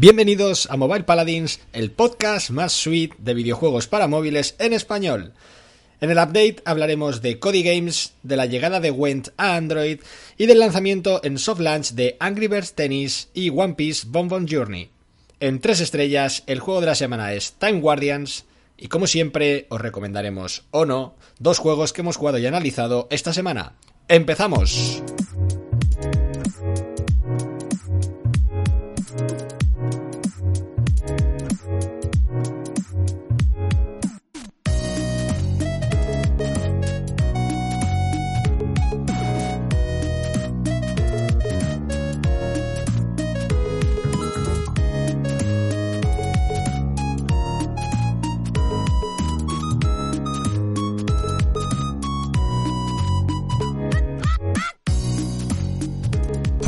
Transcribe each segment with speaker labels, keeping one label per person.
Speaker 1: Bienvenidos a Mobile Paladins, el podcast más sweet de videojuegos para móviles en español. En el update hablaremos de Cody Games, de la llegada de Went a Android y del lanzamiento en soft launch de Angry Birds Tennis y One Piece Bonbon Journey. En tres estrellas, el juego de la semana es Time Guardians y como siempre os recomendaremos o no dos juegos que hemos jugado y analizado esta semana. ¡Empezamos!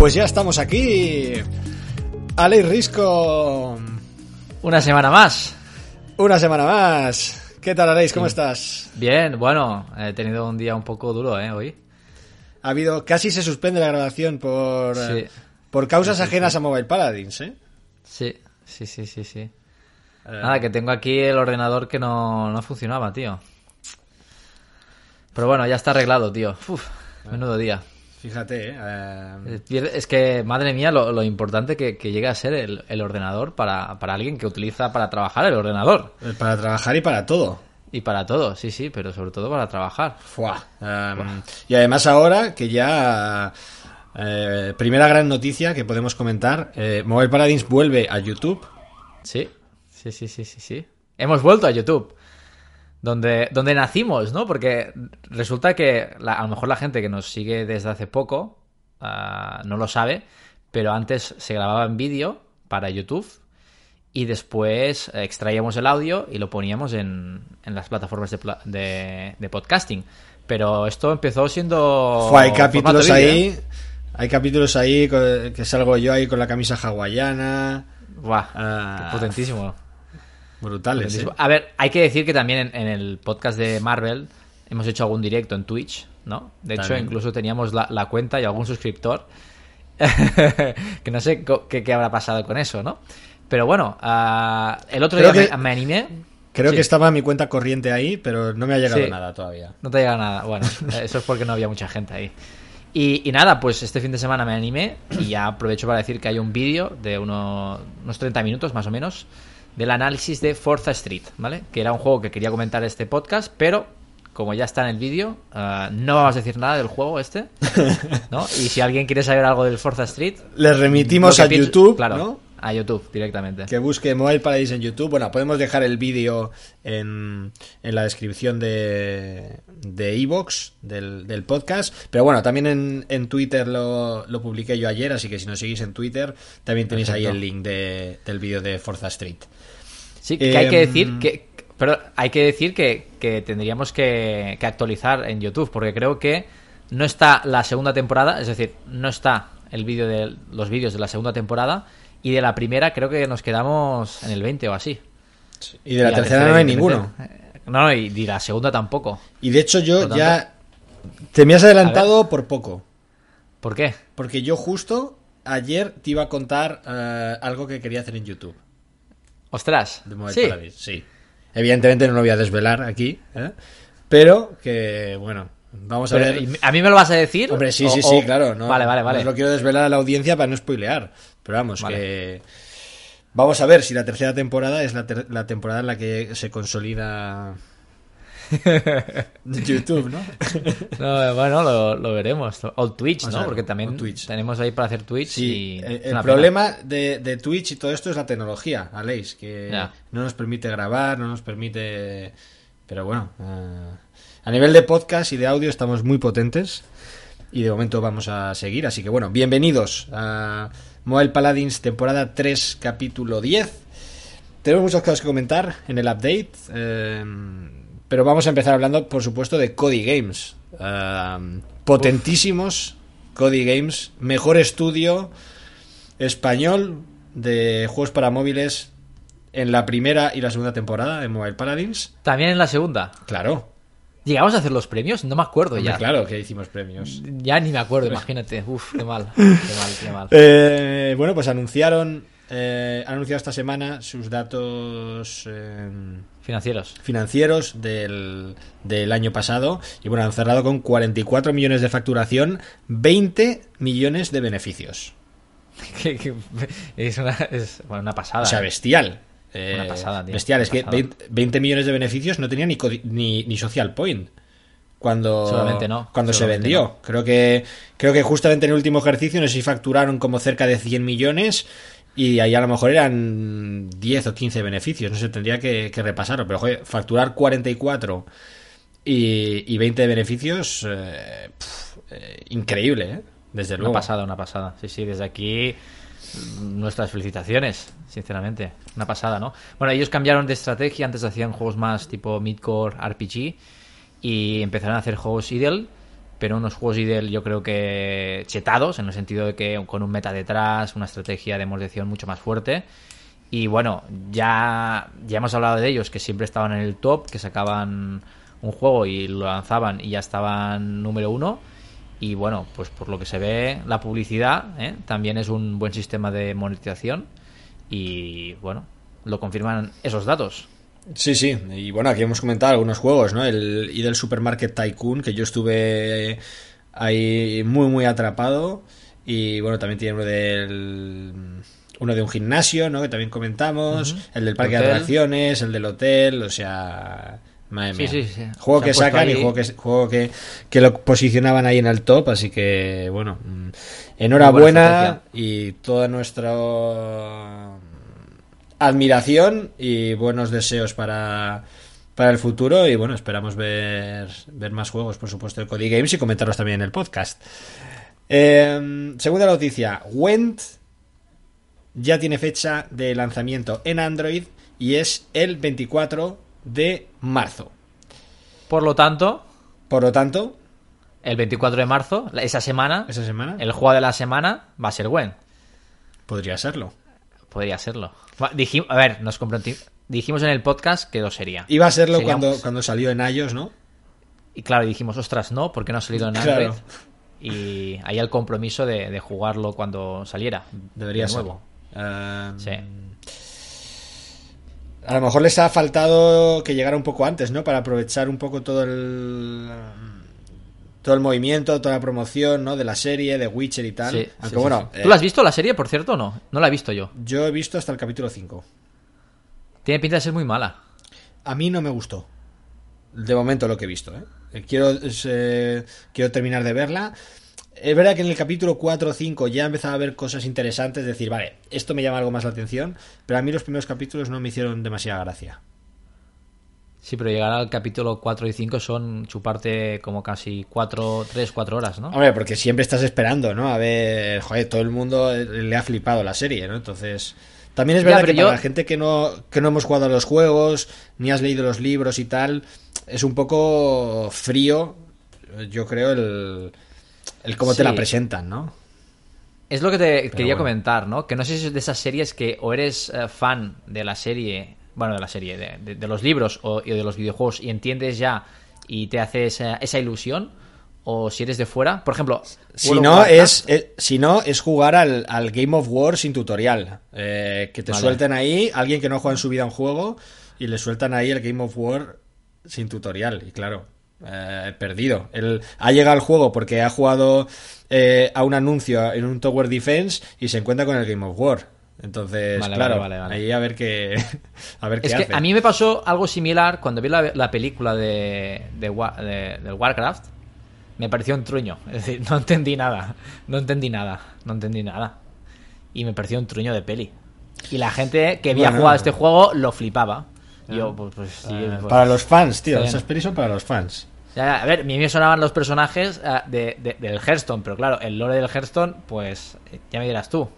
Speaker 1: Pues ya estamos aquí. Aleix Risco.
Speaker 2: Una semana más.
Speaker 1: Una semana más. ¿Qué tal, Aleix? ¿Cómo estás?
Speaker 2: Bien, bueno, he tenido un día un poco duro, ¿eh? Hoy.
Speaker 1: Ha habido. Casi se suspende la grabación por. eh, por causas
Speaker 2: Sí, sí,
Speaker 1: ajenas
Speaker 2: sí.
Speaker 1: a Mobile Paladins, ¿eh?
Speaker 2: Sí, sí, sí, sí, sí. Nada, que tengo aquí el ordenador que no, no funcionaba, tío. Pero bueno, ya está arreglado, tío. Uf, menudo día.
Speaker 1: Fíjate, ¿eh? Eh,
Speaker 2: Eh, pierde- Es que, madre mía, lo, lo importante que, que llega a ser el, el ordenador para, para alguien que utiliza para trabajar el ordenador.
Speaker 1: para trabajar y para todo.
Speaker 2: Y para todo, sí, sí, pero sobre todo para trabajar.
Speaker 1: Fuá. Um, y además ahora que ya... eh, primera gran noticia que podemos comentar. eh, Mobile Paladins vuelve a YouTube.
Speaker 2: Sí, sí, sí, sí, sí, sí. Hemos vuelto a YouTube. Donde, donde nacimos, ¿no? Porque resulta que la- a lo mejor la gente que nos sigue desde hace poco ah, no lo sabe, pero antes se grababa en vídeo para YouTube y después eh, extraíamos el audio y lo poníamos en, en las plataformas de, de- de podcasting. Pero esto empezó siendo...
Speaker 1: Fua, hay capítulos ahí...
Speaker 2: ¿eh?
Speaker 1: Hay capítulos ahí que salgo yo ahí con la camisa hawaiana.
Speaker 2: Buah,
Speaker 1: Ah.
Speaker 2: potentísimo.
Speaker 1: Brutales, ¿eh?
Speaker 2: A ver, hay que decir que también en, en el podcast de Marvel hemos hecho algún directo en Twitch, ¿no? De hecho, incluso teníamos la, la cuenta y algún suscriptor. que no sé qué, qué habrá pasado con eso, ¿no? Pero bueno, ah, el otro
Speaker 1: Creo
Speaker 2: día
Speaker 1: que-
Speaker 2: me, me animé.
Speaker 1: Creo
Speaker 2: Sí.
Speaker 1: que estaba mi cuenta corriente ahí, pero no me ha llegado
Speaker 2: Sí.
Speaker 1: nada todavía.
Speaker 2: No te llega nada. Bueno, eso es porque no había mucha gente ahí. Y, y nada, pues este fin de semana me animé y ya aprovecho para decir que hay un vídeo de uno- unos 30 minutos más o menos del análisis de Forza Street, ¿vale? Que era un juego que quería comentar en este podcast, pero como ya está en el vídeo, ah, no vamos a decir nada del juego este, ¿no? Y si alguien quiere saber algo del Forza Street,
Speaker 1: Les remitimos a
Speaker 2: pienso-
Speaker 1: YouTube,
Speaker 2: claro,
Speaker 1: ¿no?
Speaker 2: a YouTube directamente.
Speaker 1: Que busque Mobile Paradise en YouTube. Bueno, podemos dejar el vídeo en, en la descripción de de iVoox, del, del podcast. Pero bueno, también en, en Twitter lo, lo publiqué yo ayer, así que si nos seguís en Twitter, también tenéis ahí el link de- del vídeo de Forza Street.
Speaker 2: Sí, que hay que
Speaker 1: Em,
Speaker 2: decir que. Pero hay que decir que, que tendríamos que, que actualizar en YouTube, porque creo que no está la segunda temporada, es decir, no está el vídeo de los vídeos de la segunda temporada, y de la primera creo que nos quedamos en el 20 o así.
Speaker 1: Y de la, tercera, no hay ninguno.
Speaker 2: eh, No, no, y de la segunda tampoco.
Speaker 1: Y de hecho yo
Speaker 2: tanto-
Speaker 1: ya... Te me has adelantado por poco.
Speaker 2: ¿Por qué?
Speaker 1: Porque yo justo ayer te iba a contar eh, algo que quería hacer en YouTube.
Speaker 2: Ostras.
Speaker 1: De Mobile
Speaker 2: sí.
Speaker 1: Sí. Evidentemente no lo voy a desvelar aquí, ¿eh? pero que, bueno, vamos a
Speaker 2: Pero,
Speaker 1: ver.
Speaker 2: ¿y ¿A mí me lo vas a decir?
Speaker 1: Hombre, sí,
Speaker 2: O-
Speaker 1: sí,
Speaker 2: o-
Speaker 1: sí, claro. No,
Speaker 2: vale, vale,
Speaker 1: no
Speaker 2: vale.
Speaker 1: os lo quiero desvelar a la audiencia para no spoilear. Pero vamos,
Speaker 2: Vale.
Speaker 1: que. Vamos a ver si la tercera temporada es la, ter- la temporada en la que se consolida. YouTube, ¿no?
Speaker 2: No, bueno, lo, lo veremos. O Twitch, ¿no? Porque también
Speaker 1: Twitch.
Speaker 2: tenemos ahí para hacer Twitch
Speaker 1: Sí,
Speaker 2: y...
Speaker 1: el, problema de, de Twitch y todo esto es la tecnología, Aleix, que
Speaker 2: Ya.
Speaker 1: no nos permite grabar, no nos permite... Pero bueno, eh, a nivel de podcast y de audio estamos muy potentes y de momento vamos a seguir, así que bueno, bienvenidos a Mobile Paladins temporada 3 capítulo 10. Tenemos muchas cosas que comentar en el update, eh, pero vamos a empezar hablando, por supuesto, de Cody Games. Potentísimos Cody Games, mejor estudio español de juegos para móviles en la primera y la segunda temporada de Mobile Paladins.
Speaker 2: También en la segunda.
Speaker 1: Claro,
Speaker 2: ¿Llegamos a hacer los premios? No me acuerdo
Speaker 1: hombre,
Speaker 2: ya.
Speaker 1: claro que hicimos premios.
Speaker 2: Ya ni me acuerdo, imagínate. Uf, qué mal. Qué mal, qué mal.
Speaker 1: Eh, bueno, pues anunciaron eh, ha anunciado esta semana sus datos eh,
Speaker 2: Financieros.
Speaker 1: financieros del, del año pasado y bueno, han cerrado con 44 millones de facturación, 20 millones de beneficios.
Speaker 2: Que- que- es una, es, bueno, una pasada.
Speaker 1: O sea,
Speaker 2: ¿eh?
Speaker 1: bestial. Eh,
Speaker 2: Una pasada, tío.
Speaker 1: Bestial, es
Speaker 2: Una
Speaker 1: que
Speaker 2: pasada.
Speaker 1: 20, 20 millones de beneficios no tenía ni, ni, ni social point cuando,
Speaker 2: no,
Speaker 1: cuando se vendió.
Speaker 2: no.
Speaker 1: Creo que creo que justamente en el último ejercicio no sé si facturaron como cerca de 100 millones y ahí a lo mejor eran 10 o 15 beneficios. No sé, tendría que, que repasarlo. Pero joder, facturar 44 y, y 20 de beneficios, eh, pf, eh, increíble, ¿eh? Desde
Speaker 2: Una
Speaker 1: luego.
Speaker 2: pasada, una pasada. Sí, sí, desde aquí mm, nuestras felicitaciones, sinceramente. Una pasada, ¿no? Bueno, ellos cambiaron de estrategia, antes hacían juegos más tipo midcore, RPG, y empezaron a hacer juegos idle, pero unos juegos idle yo creo que chetados, en el sentido de que con un meta detrás, una estrategia de moderación mucho más fuerte. Y bueno, ya, ya hemos hablado de ellos, que siempre estaban en el top, que sacaban un juego y lo lanzaban y ya estaban número uno. Y bueno, pues por lo que se ve, la publicidad ¿eh? también es un buen sistema de monetización. Y bueno, lo confirman esos datos.
Speaker 1: Sí, sí, y bueno, aquí hemos comentado algunos juegos, ¿no? El y del Supermarket Tycoon, que yo estuve ahí muy, muy atrapado. Y bueno, también tiene uno del. Uno de un gimnasio, ¿no? Que también comentamos. El del parque de atracciones, el del hotel, o sea. Madre
Speaker 2: Sí,
Speaker 1: mía.
Speaker 2: sí, sí.
Speaker 1: Juego
Speaker 2: Se
Speaker 1: que sacan y juego que, juego que, que lo posicionaban ahí en el top, así que bueno. mm, Enhorabuena y toda nuestra admiración y buenos deseos para, para el futuro. Y bueno, esperamos ver, ver más juegos, por supuesto, de Cody Games y comentarlos también en el podcast. Eh, segunda noticia: Went ya tiene fecha de lanzamiento en Android y es el 24 de marzo.
Speaker 2: Por lo tanto,
Speaker 1: Por lo tanto,
Speaker 2: el 24 de marzo, esa semana,
Speaker 1: esa semana
Speaker 2: el juego de la semana va a ser Gwen.
Speaker 1: podría serlo.
Speaker 2: Podría serlo. Dijimos, a ver, nos dijimos en el podcast que lo sería.
Speaker 1: Iba a serlo
Speaker 2: Seríamos-
Speaker 1: cuando, cuando salió en iOS, ¿no?
Speaker 2: Y claro, dijimos, ostras, no, porque no ha salido en
Speaker 1: Claro.
Speaker 2: Android. Y ahí el compromiso de, de jugarlo cuando saliera.
Speaker 1: Debería
Speaker 2: de
Speaker 1: ser.
Speaker 2: nuevo.
Speaker 1: Eh,
Speaker 2: Sí.
Speaker 1: A lo mejor les ha faltado que llegara un poco antes, ¿no? Para aprovechar un poco todo el todo el movimiento, toda la promoción, ¿no? De la serie, de Witcher y tal.
Speaker 2: Sí,
Speaker 1: Aunque
Speaker 2: sí,
Speaker 1: bueno,
Speaker 2: sí, sí.
Speaker 1: eh,
Speaker 2: ¿Tú la has visto la serie, por cierto, o no? No la he visto yo.
Speaker 1: yo he visto hasta el capítulo 5.
Speaker 2: Tiene pinta de ser muy mala.
Speaker 1: A mí no me gustó. De momento lo que he visto, ¿eh? Eh, Quiero, es, eh, quiero terminar de verla. Es verdad que en el capítulo 4 o 5 ya empezaba a ver cosas interesantes, decir, vale, esto me llama algo más la atención, pero a mí los primeros capítulos no me hicieron demasiada gracia.
Speaker 2: Sí, pero llegar al capítulo 4 y 5 son chuparte como casi 4, 3, 4 horas, ¿no?
Speaker 1: Hombre, porque siempre estás esperando, ¿no? A ver, joder, todo el mundo le ha flipado la serie, ¿no? Entonces, también es
Speaker 2: Ya,
Speaker 1: verdad que para la gente que no, que no hemos jugado a los juegos, ni has leído los libros y tal, es un poco frío, yo creo, el, el cómo te la presentan, ¿no?
Speaker 2: Es lo que te quería
Speaker 1: bueno.
Speaker 2: comentar, ¿no? Que no sé si es de esas series que o eres eh, fan de la serie, bueno, de la serie, de, de- de los libros o y de los videojuegos y entiendes ya y te hace esa, esa ilusión, o si eres de fuera. Por ejemplo,
Speaker 1: Si no, es, es- si no, es jugar al, al Game of War sin tutorial. Eh, que te
Speaker 2: Vale.
Speaker 1: suelten ahí, alguien que no juega en su vida un juego, y le sueltan ahí el Game of War sin tutorial. Y claro, eh, perdido. Él ha llegado al juego porque ha jugado eh, a un anuncio en un Tower Defense y se encuentra con el Game of War. Entonces,
Speaker 2: Vale,
Speaker 1: claro,
Speaker 2: vale, vale, vale.
Speaker 1: ahí a ver qué, a ver qué
Speaker 2: Es que
Speaker 1: hace.
Speaker 2: a mí me pasó algo similar cuando vi la, la película de, de, Wa- de- del Warcraft. Me pareció un truño. Es decir, no entendí nada. No entendí nada. No entendí nada. Y me pareció un truño de peli. Y la gente que había
Speaker 1: Bueno.
Speaker 2: jugado a este juego lo flipaba. Y yo, pues, pues sí.
Speaker 1: Eh,
Speaker 2: pues-
Speaker 1: para los fans, tío. Esas pelis son para los fans.
Speaker 2: A ver, a mí me sonaban los personajes eh, de, de- del Hearthstone, pero claro, el lore del Hearthstone, pues ya me dirás tú.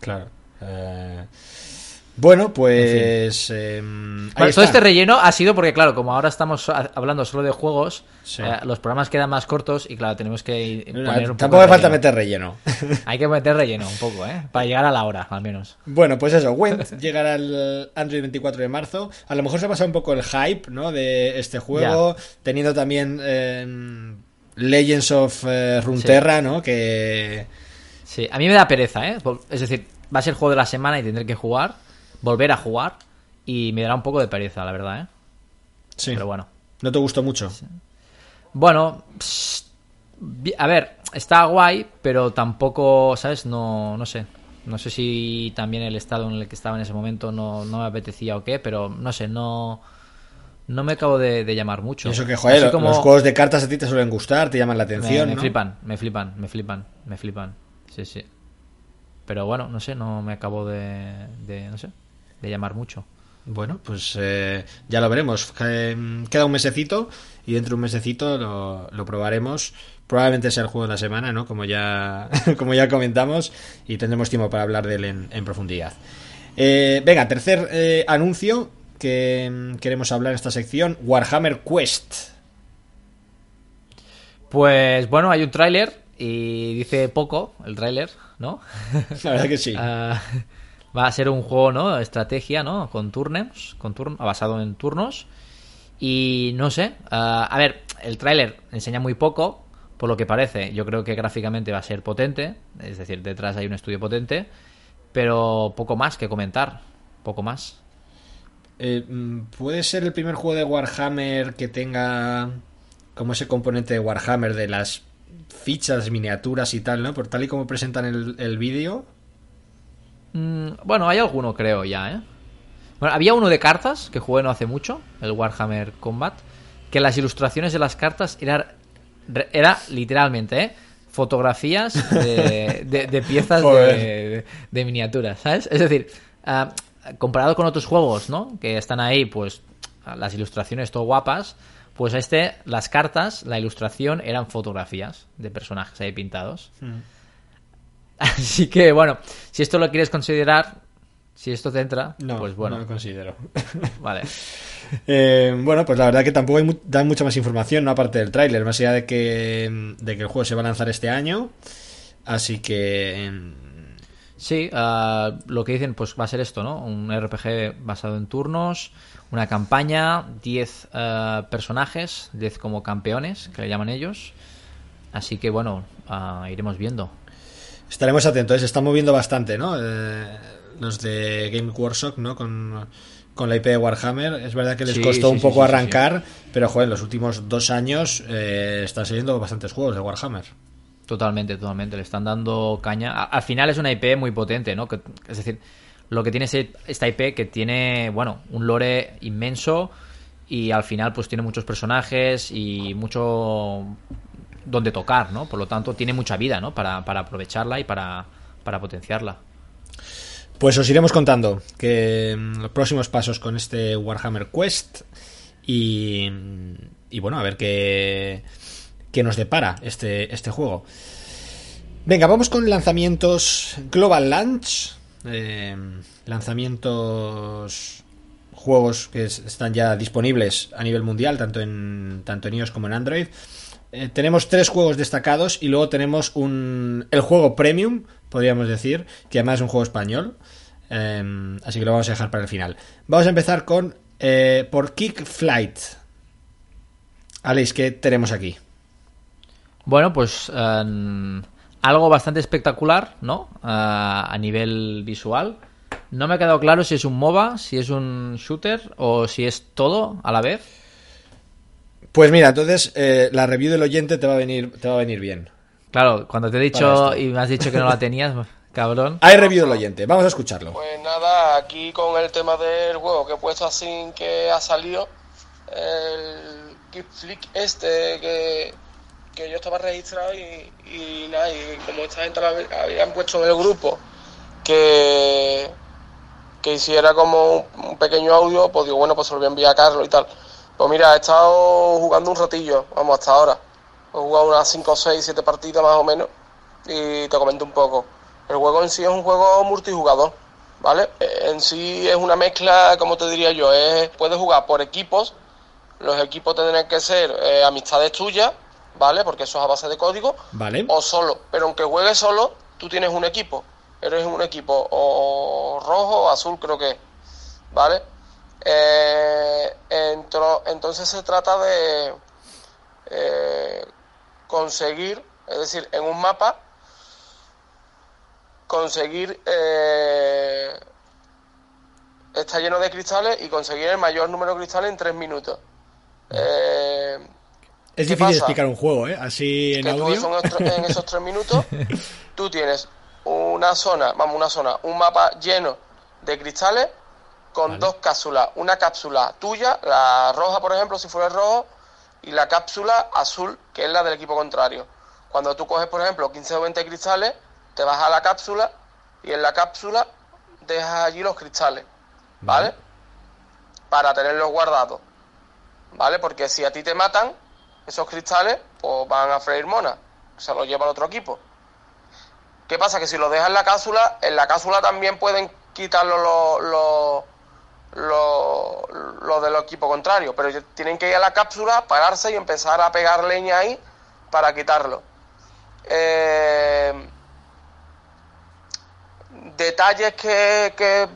Speaker 1: Claro. Eh, bueno, pues. em,
Speaker 2: Bueno, todo este relleno ha sido porque, claro, como ahora estamos hablando solo de juegos,
Speaker 1: Sí.
Speaker 2: eh, los programas quedan más cortos y, claro, tenemos que poner un poco
Speaker 1: Tampoco me falta meter relleno.
Speaker 2: Hay que meter relleno un poco, ¿eh? Para llegar a la hora, al menos.
Speaker 1: Bueno, pues eso, Went llegará el Android 24 de marzo. A lo mejor se ha pasado un poco el hype, ¿no? De este juego, teniendo también eh, Legends of eh, Runeterra, ¿no? Que
Speaker 2: Sí, a mí me da pereza, ¿eh? Es decir, va a ser juego de la semana y tendré que jugar, volver a jugar y me dará un poco de pereza, la verdad, ¿eh?
Speaker 1: Sí.
Speaker 2: Pero bueno.
Speaker 1: ¿No te gustó mucho?
Speaker 2: Bueno, a ver, está guay, pero tampoco, ¿sabes? No, no sé. No sé si también el estado en el que estaba en ese momento no, no me apetecía o qué, pero no sé, no no me acabo de, llamar mucho.
Speaker 1: eso que, joder, los juegos de cartas a ti te suelen gustar, te llaman la atención.
Speaker 2: Me, flipan, me flipan, me flipan, me flipan. Sí, sí. Pero bueno, no sé, no me acabo de, no sé, de llamar mucho.
Speaker 1: Bueno, pues eh, ya lo veremos. Queda un mesecito y dentro de un mesecito lo, probaremos. Probablemente sea el juego de la semana, ¿no? Como ya, como ya comentamos y tendremos tiempo para hablar de él en, profundidad. Eh, venga, tercer eh, anuncio que mm, queremos hablar en esta sección, Warhammer Quest.
Speaker 2: Pues bueno, hay un tráiler y dice poco el tráiler, ¿no?
Speaker 1: La verdad que sí.
Speaker 2: Ah, va a ser un juego, ¿no? Estrategia, ¿no? Con turnos, con basado en turnos. Y no sé, ah, a ver, el tráiler enseña muy poco, por lo que parece. Yo creo que gráficamente va a ser potente, es decir, detrás hay un estudio potente, pero poco más que comentar, poco más.
Speaker 1: Eh, mm, ¿Puede ser el primer juego de Warhammer que tenga como ese componente de Warhammer de las fichas, miniaturas y tal, ¿no? Por tal y como presentan el, vídeo.
Speaker 2: Mm, bueno, hay alguno creo ya, ¿eh? Bueno, había uno de cartas que jugué no hace mucho, el Warhammer Combat, que las ilustraciones de las cartas eran era literalmente, ¿eh? Fotografías de, piezas de, miniaturas, ¿sabes? Es decir, ah, comparado con otros juegos, ¿no? Que están ahí, pues, las ilustraciones todo guapas, pues este, las cartas, la ilustración eran fotografías de personajes ahí pintados. Hmm. Así que, bueno, si esto lo quieres considerar, si esto te entra,
Speaker 1: no,
Speaker 2: pues bueno.
Speaker 1: No lo considero.
Speaker 2: Vale.
Speaker 1: Eh, bueno, pues la verdad que tampoco hay dan mucha más información, ¿no? Aparte del tráiler, más allá de que, de que el juego se va a lanzar este año. Así que
Speaker 2: Sí, ah, lo que dicen pues va a ser esto, ¿no? Un RPG basado en turnos, una campaña, 10 ah, personajes, 10 como campeones, que le llaman ellos. Así que bueno, ah, iremos viendo.
Speaker 1: Estaremos atentos, se están moviendo bastante, ¿no? Eh, los de Game Workshop, ¿no? Con, la IP de Warhammer. Es verdad que les costó un poco arrancar, pero joder, en los últimos dos años eh, están saliendo bastantes juegos de Warhammer.
Speaker 2: Totalmente, totalmente. Le están dando caña. al final es una IP muy potente, ¿no? es decir, lo que tiene esta IP que tiene, bueno, un lore inmenso y al final pues tiene muchos personajes y mucho donde tocar, ¿no? Por lo tanto, tiene mucha vida, ¿no? Para, aprovecharla y para, potenciarla.
Speaker 1: Pues os iremos contando que mm, los próximos pasos con este Warhammer Quest y, y bueno, a ver qué que nos depara este, este juego. Venga, vamos con lanzamientos Global Launch. Eh, lanzamientos juegos que están ya disponibles a nivel mundial, tanto en, tanto en iOS como en Android. Eh, tenemos tres juegos destacados y luego tenemos un, el juego premium, podríamos decir, que además es un juego español. Eh, así que lo vamos a dejar para el final. Vamos a empezar con por Kick Flight. Alex, ¿qué tenemos aquí?
Speaker 2: Bueno, pues em, algo bastante espectacular, ¿no? A nivel visual. No me ha quedado claro si es un MOBA, si es un shooter o si es todo a la vez.
Speaker 1: Pues mira, entonces eh, la review del oyente te va a venir, te va a venir bien.
Speaker 2: Claro, cuando te he dicho y me has dicho que no la tenías, cabrón.
Speaker 1: Hay review del oyente, vamos a escucharlo.
Speaker 3: Pues nada, aquí con el tema del juego que he puesto así que ha salido, el Keep Flick este que que yo estaba registrado y, nada, y como esta gente habían puesto en el grupo que, que hiciera como un, pequeño audio, pues digo, bueno, pues se lo voy a enviar a Carlos y tal. Pues mira, he estado jugando un ratillo, vamos, hasta ahora. He jugado unas 5, 6, 7 partidas más o menos y te comento un poco. El juego en sí es un juego multijugador, ¿vale? En sí es una mezcla, como te diría yo, es, puedes jugar por equipos, los equipos tendrán que ser eh, amistades tuyas, ¿vale? Porque eso es a base de código.
Speaker 1: Vale.
Speaker 3: O solo. Pero aunque juegues solo, tú tienes un equipo. Eres un equipo o rojo o azul, creo que. ¿Vale? Eh, entonces se trata de eh, conseguir, es decir, en un mapa, conseguir eh, está lleno de cristales y conseguir el mayor número de cristales en tres minutos. Eh,
Speaker 1: Es
Speaker 3: ¿qué
Speaker 1: difícil
Speaker 3: pasa?
Speaker 1: explicar un juego, ¿eh? Así en
Speaker 3: que
Speaker 1: audio.
Speaker 3: eso en, esos tres minutos tú tienes una zona, vamos, una zona, un mapa lleno de cristales con
Speaker 1: Vale.
Speaker 3: dos cápsulas. Una cápsula tuya, la roja, por ejemplo, si fuera el rojo, y la cápsula azul, que es la del equipo contrario. Cuando tú coges, por ejemplo, 15 o 20 cristales, te vas a la cápsula y en la cápsula dejas allí los cristales, ¿vale?
Speaker 1: Vale.
Speaker 3: Para tenerlos guardados, ¿vale? Porque si a ti te matan, esos cristales, pues van a freír mona, se los lleva el otro equipo. ¿Qué pasa? Que si los dejas en la cápsula, en la cápsula también pueden quitarlo los los los los del equipo contrario, pero tienen que ir a la cápsula, pararse y empezar a pegar leña ahí para quitarlo. Eh, detalles que, que,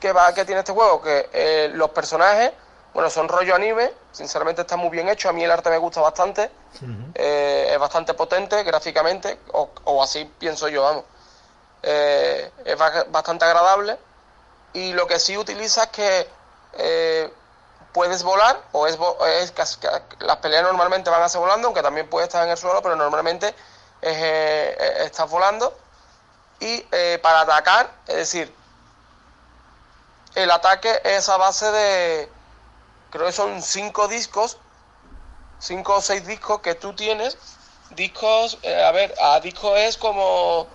Speaker 3: que, va, que tiene este juego, que eh, los personajes, bueno, son rollo anime, sinceramente está muy bien hecho, a mí el arte me gusta bastante, eh, es bastante potente gráficamente, o, o así pienso yo, vamos. Eh, es ba- bastante agradable y lo que sí utiliza es que eh, puedes volar o es, es las peleas normalmente van a ser volando, aunque también puedes estar en el suelo, pero normalmente es, eh, estás volando y eh, para atacar, es decir, el ataque es a base de, creo que son cinco discos, cinco o seis discos que tú tienes, discos, eh, a ver, a disco es como,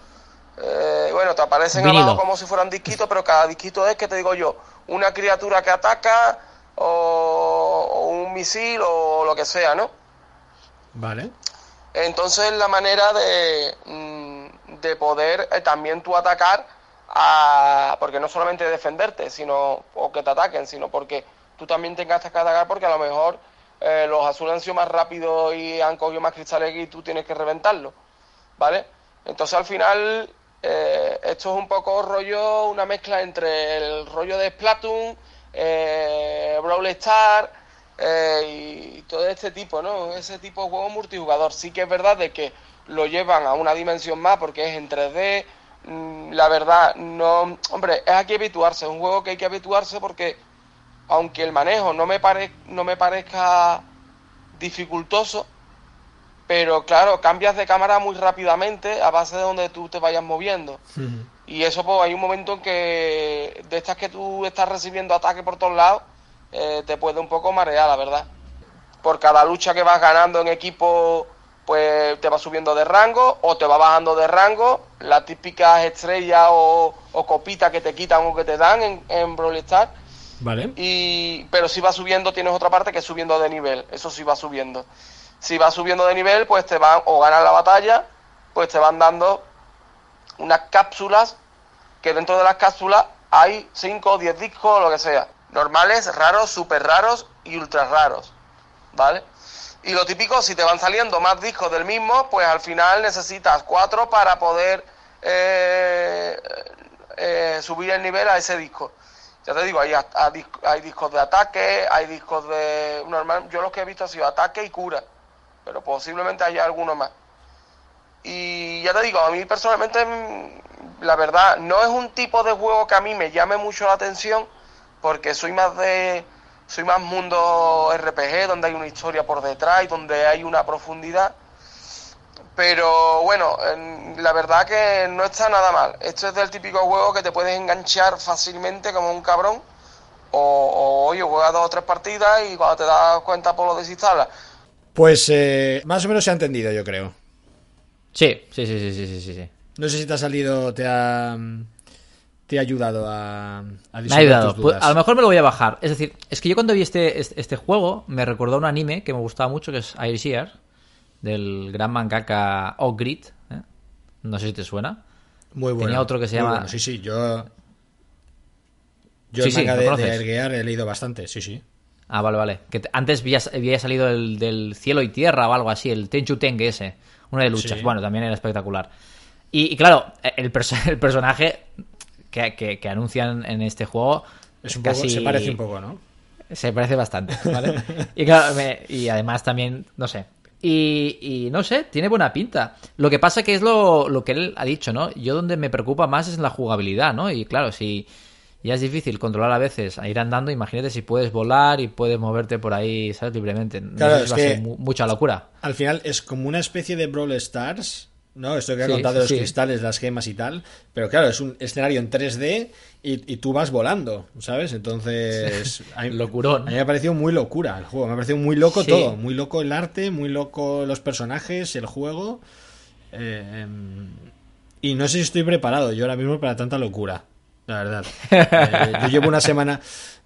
Speaker 3: eh, bueno, te aparecen
Speaker 2: Vinilo.
Speaker 3: abajo como si fueran disquitos, pero cada disquito es, que te digo yo, una criatura que ataca o, o un misil o lo que sea, ¿no?
Speaker 1: Vale.
Speaker 3: Entonces la manera de, mm, de poder eh, también tú atacar a, porque no solamente defenderte, sino o que te ataquen, sino porque tú también tengas que atacar porque a lo mejor eh, los azules han sido más rápidos y han cogido más cristales y tú tienes que reventarlo, ¿vale? Entonces al final eh, esto es un poco rollo, una mezcla entre el rollo de Splatoon, eh, Brawl Star eh, y todo este tipo, ¿no? Ese tipo de juego multijugador. Sí que es verdad de que lo llevan a una dimensión más porque es en 3D. mm, La verdad, no. Hombre, es hay que habituarse. Es un juego que hay que habituarse porque, aunque el manejo no me, pare, no me parezca dificultoso, pero claro, cambias de cámara muy rápidamente a base de donde tú te vayas moviendo. Y eso, pues, hay un momento en que de estas que tú estás recibiendo ataques por todos lados, eh, te puede un poco marear, la verdad. Por cada lucha que vas ganando en equipo, pues te va subiendo de rango o te va bajando de rango. Las típicas estrellas o, o copitas que te quitan o que te dan en, en Brawl Stars.
Speaker 1: Vale.
Speaker 3: Y, pero si va subiendo, tienes otra parte que es subiendo de nivel. Eso sí va subiendo. Si va subiendo de nivel, pues te van, o ganas la batalla, pues te van dando unas cápsulas, que dentro de las cápsulas hay 5 o 10 discos lo que sea. Normales, raros, super raros y ultra raros. ¿Vale? Y lo típico, si te van saliendo más discos del mismo, pues al final necesitas cuatro para poder eh, eh, subir el nivel a ese disco. Ya te digo, hay, hay discos de ataque, hay discos de... Normal, yo los que he visto ha sido ataque y cura, pero posiblemente haya alguno más. Y ya te digo, a mí personalmente, mm, la verdad, no es un tipo de juego que a mí me llame mucho la atención, porque soy más de... Soy más mundo RPG, donde hay una historia por detrás y donde hay una profundidad. Pero bueno, en- la verdad que no está nada mal. Esto es del típico juego que te puedes enganchar fácilmente como un cabrón. O, o, oye, juegas dos o tres partidas y cuando te das cuenta por lo desinstalas.
Speaker 1: Pues eh, más o menos se ha entendido, yo creo.
Speaker 2: Sí, sí, sí, sí, sí, sí, sí, sí.
Speaker 1: No sé si te ha salido, te ha, te ha ayudado a, a
Speaker 2: Me ha ayudado.
Speaker 1: tus
Speaker 2: Pues,
Speaker 1: dudas.
Speaker 2: a lo mejor me lo voy a bajar. Es decir, es que yo cuando vi este, este, este juego me recordó a un anime que me gustaba mucho, que es Year, del gran mangaka Ogrid. ¿eh? No sé si te suena.
Speaker 1: Muy bueno.
Speaker 2: tenía otro que se llama-
Speaker 1: bueno. Sí, sí, yo. Yo
Speaker 2: Sí,
Speaker 1: el
Speaker 2: sí,
Speaker 1: manga
Speaker 2: ¿lo
Speaker 1: de, de? Erguear he leído bastante, sí, sí.
Speaker 2: Ah, vale, vale. Que te- antes había, había salido el del cielo y tierra o algo así, el Tenchu Tenge ese. Una de luchas.
Speaker 1: Sí.
Speaker 2: Bueno, también era espectacular. Y, y claro, el, perso- el personaje que, que- que anuncian en este juego
Speaker 1: Es un poco, se parece un poco, ¿no?
Speaker 2: Se parece bastante, ¿vale? y claro, me- y además también, no sé, Y, y no sé, tiene buena pinta. Lo que pasa que es lo, lo que él ha dicho, ¿no? Yo donde me preocupa más es la jugabilidad, ¿no? Y claro, si ya es difícil controlar a veces a ir andando, imagínate si puedes volar y puedes moverte por ahí, ¿sabes? Libremente. No
Speaker 1: Claro,
Speaker 2: sé si
Speaker 1: es
Speaker 2: va a
Speaker 1: que-
Speaker 2: ser mu- mucha locura.
Speaker 1: Al final es como una especie de Brawl Stars, ¿no? Esto que ha
Speaker 2: Sí,
Speaker 1: contado de los
Speaker 2: sí.
Speaker 1: cristales, las gemas y tal. Pero claro, es un escenario en 3D y, y tú vas volando, ¿sabes? Entonces. a mí-
Speaker 2: Locurón.
Speaker 1: A mí me ha parecido muy locura el juego. Me ha parecido muy loco
Speaker 2: Sí.
Speaker 1: todo. Muy loco el arte, muy loco los personajes, el juego. Eh, em, y no sé si estoy preparado yo ahora mismo para tanta locura. La verdad. Eh, yo llevo una semana.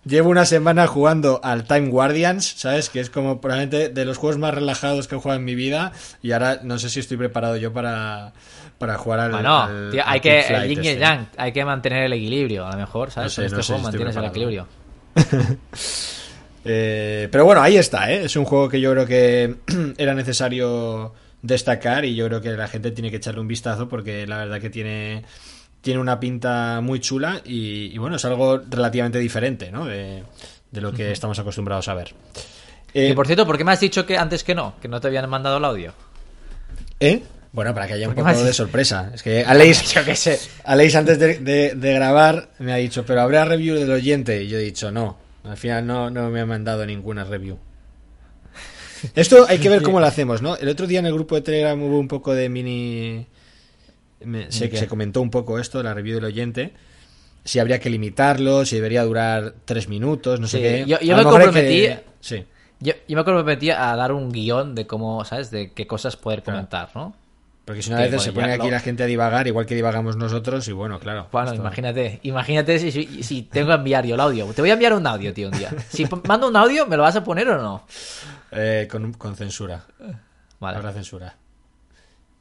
Speaker 1: Llevo una semana jugando al Time Guardians, ¿sabes? Que es como probablemente de los juegos más relajados que he jugado en mi vida. Y ahora no sé si estoy preparado yo para, para jugar al.
Speaker 2: Bueno,
Speaker 1: al-
Speaker 2: tío,
Speaker 1: al
Speaker 2: hay que, el yin y el
Speaker 1: este.
Speaker 2: yang, hay que mantener el equilibrio, a lo mejor, ¿sabes?
Speaker 1: No sé,
Speaker 2: en este
Speaker 1: no
Speaker 2: juego
Speaker 1: si
Speaker 2: mantienes el equilibrio.
Speaker 1: Eh, pero bueno, ahí está, ¿eh? Es un juego que yo creo que era necesario destacar y yo creo que la gente tiene que echarle un vistazo porque la verdad que tiene, tiene una pinta muy chula y, y bueno, es algo relativamente diferente, ¿no? De, de lo que estamos acostumbrados a ver. Eh,
Speaker 2: Y por cierto, ¿por qué me has dicho que antes que no? Que no te habían mandado el audio.
Speaker 1: ¿eh? Bueno, para que haya un
Speaker 2: ¿Por qué
Speaker 1: poco de sorpresa. Es que Aleix,
Speaker 2: Yo qué sé.
Speaker 1: Aleix antes de, de- de grabar me ha dicho, pero habrá review del oyente. Y yo he dicho, no. Al final no, no me ha mandado ninguna review. Esto hay que ver cómo lo hacemos, ¿no? El otro día en el grupo de Telegram hubo un poco de mini... me- se, se comentó un poco esto, la review del oyente. Si habría que limitarlo, si debería durar tres minutos, no sé qué.
Speaker 2: yo- me
Speaker 1: que-
Speaker 2: comprometí-
Speaker 1: Sí.
Speaker 2: Yo, yo me comprometí a dar un guion de cómo, ¿sabes? De qué cosas poder
Speaker 1: Claro.
Speaker 2: comentar, ¿no?
Speaker 1: Porque si no a
Speaker 2: Que,
Speaker 1: veces
Speaker 2: bueno,
Speaker 1: se pone aquí la gente a divagar, igual que divagamos nosotros, y bueno, claro.
Speaker 2: Bueno,
Speaker 1: esto-
Speaker 2: imagínate, imagínate si, si, si tengo que enviar yo el audio. Te voy a enviar un audio, tío, un día. Si mando un audio, ¿me lo vas a poner o no?
Speaker 1: Eh, con, con censura.
Speaker 2: Vale.
Speaker 1: Habrá censura.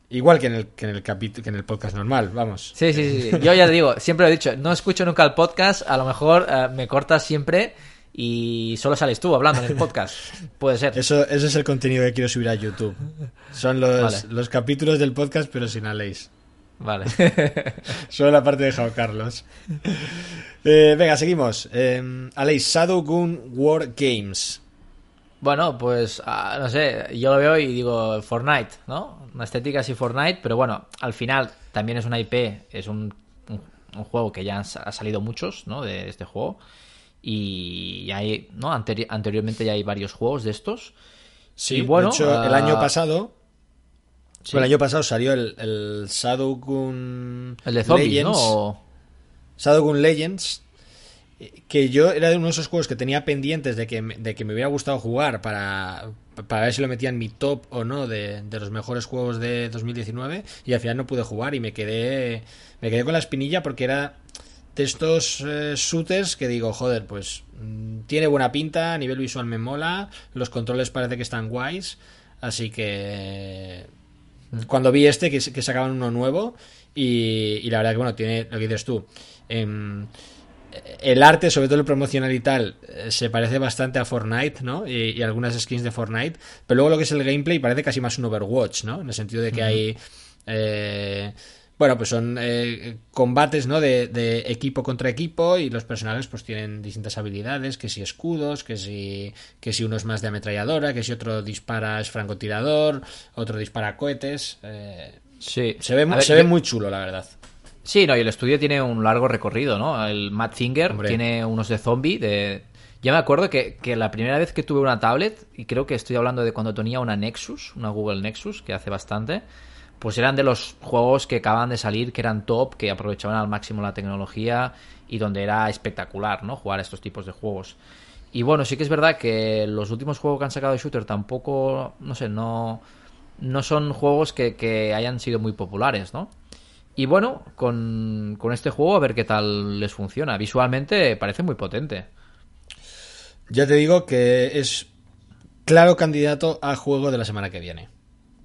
Speaker 1: Igual que en el, que en el que en el podcast normal, vamos.
Speaker 2: Sí, sí, sí. Yo ya te digo, siempre lo he dicho, no escucho nunca el podcast, a lo mejor eh, me cortas siempre y solo sales tú hablando en el podcast. Puede ser.
Speaker 1: Eso, es el contenido que quiero subir a YouTube. Son los,
Speaker 2: Vale.
Speaker 1: los capítulos del podcast, pero sin Aleix.
Speaker 2: Vale.
Speaker 1: Solo la parte de Jao Carlos. Eh, venga, seguimos. Eh, Aleix, Shadowgun War Games.
Speaker 2: Bueno, pues ah, no sé, yo lo veo y digo Fortnite, ¿no? Una estética así Fortnite, pero bueno, al final también es una IP, es un, un- un juego que ya han ha salido muchos, ¿no? De este juego. Y hay, ¿no? Anteri- anteriormente ya hay varios juegos de estos.
Speaker 1: Sí,
Speaker 2: Y bueno,
Speaker 1: de hecho, el
Speaker 2: ah,
Speaker 1: año pasado.
Speaker 2: Sí.
Speaker 1: El año pasado salió el, el Shadowgun
Speaker 2: El de zombies, ¿no?
Speaker 1: Legends.
Speaker 2: O-
Speaker 1: Shadowgun Legends, que yo era de uno de esos juegos que tenía pendientes de que, me- de que me hubiera gustado jugar para, para ver si lo metía en mi top o no de, de los mejores juegos de 2019 y al final no pude jugar y me quedé me quedé con la espinilla porque era de estos eh, shooters que digo, joder, pues mm, tiene buena pinta, a nivel visual me mola, los controles parece que están guays, así que cuando vi este que, que sacaban uno nuevo y, y la verdad que bueno tiene lo que dices tú em, el arte sobre todo el promocional y tal eh, se parece bastante a Fortnite no y, y algunas skins de Fortnite pero luego lo que es el gameplay parece casi más un Overwatch no en el sentido de que hay eh, bueno, pues son eh, combates, ¿no? De, de equipo contra equipo y los personajes pues tienen distintas habilidades, que si escudos, que si, que si uno es más de ametralladora, que si otro dispara es francotirador, otro dispara cohetes. eh,
Speaker 2: Sí.
Speaker 1: se ve,
Speaker 2: ver,
Speaker 1: se ve muy chulo, la verdad.
Speaker 2: Sí, no, y el estudio tiene un largo recorrido, ¿no? El Matt Finger
Speaker 1: Hombre.
Speaker 2: tiene unos de zombie, de... Ya me acuerdo que, que la primera vez que tuve una tablet, y creo que estoy hablando de cuando tenía una Nexus, una Google Nexus, que hace bastante, pues eran de los juegos que acaban de salir, que eran top, que aprovechaban al máximo la tecnología y donde era espectacular, ¿no? Jugar a estos tipos de juegos. Y bueno, sí que es verdad que los últimos juegos que han sacado de shooter tampoco, no sé, no, no son juegos que, que hayan sido muy populares, ¿no? Y bueno, con, con este juego a ver qué tal les funciona. Visualmente parece muy potente.
Speaker 1: Ya te digo que es claro candidato a juego de la semana que viene.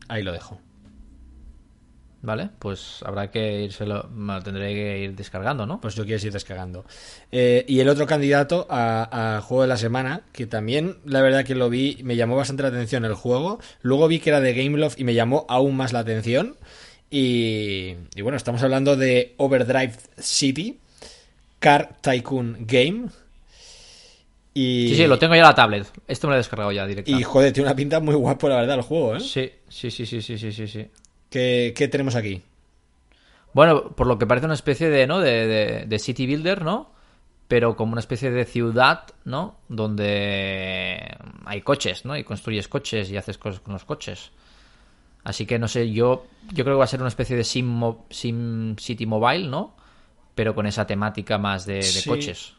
Speaker 1: Ahí lo dejo.
Speaker 2: ¿Vale? Pues habrá que írselo, me lo tendré que ir descargando, ¿no?
Speaker 1: Pues yo quiero ir descargando. Eh, y el otro candidato a, a juego de la semana, que también la verdad que lo vi, me llamó bastante la atención el juego. Luego vi que era de Gameloft y me llamó aún más la atención. Y, y bueno, estamos hablando de Overdrive City, Car Tycoon Game. Y,
Speaker 2: Sí, sí, lo tengo ya en la tablet. Esto me lo he descargado ya
Speaker 1: Y
Speaker 2: directamente.
Speaker 1: joder, tiene una pinta muy guapo, la verdad, el juego, ¿eh?
Speaker 2: Sí, sí, sí, sí, sí, sí, sí, sí.
Speaker 1: ¿Qué, qué tenemos aquí?
Speaker 2: Bueno, por lo que parece una especie de, ¿no? De, de- de city builder, ¿no? Pero como una especie de ciudad, ¿no? Donde hay coches, ¿no? Y construyes coches y haces cosas con los coches. Así que no sé, yo, yo creo que va a ser una especie de Sim, Mo- Sim City Mobile, ¿no? Pero con esa temática más de, de
Speaker 1: Sí.
Speaker 2: coches.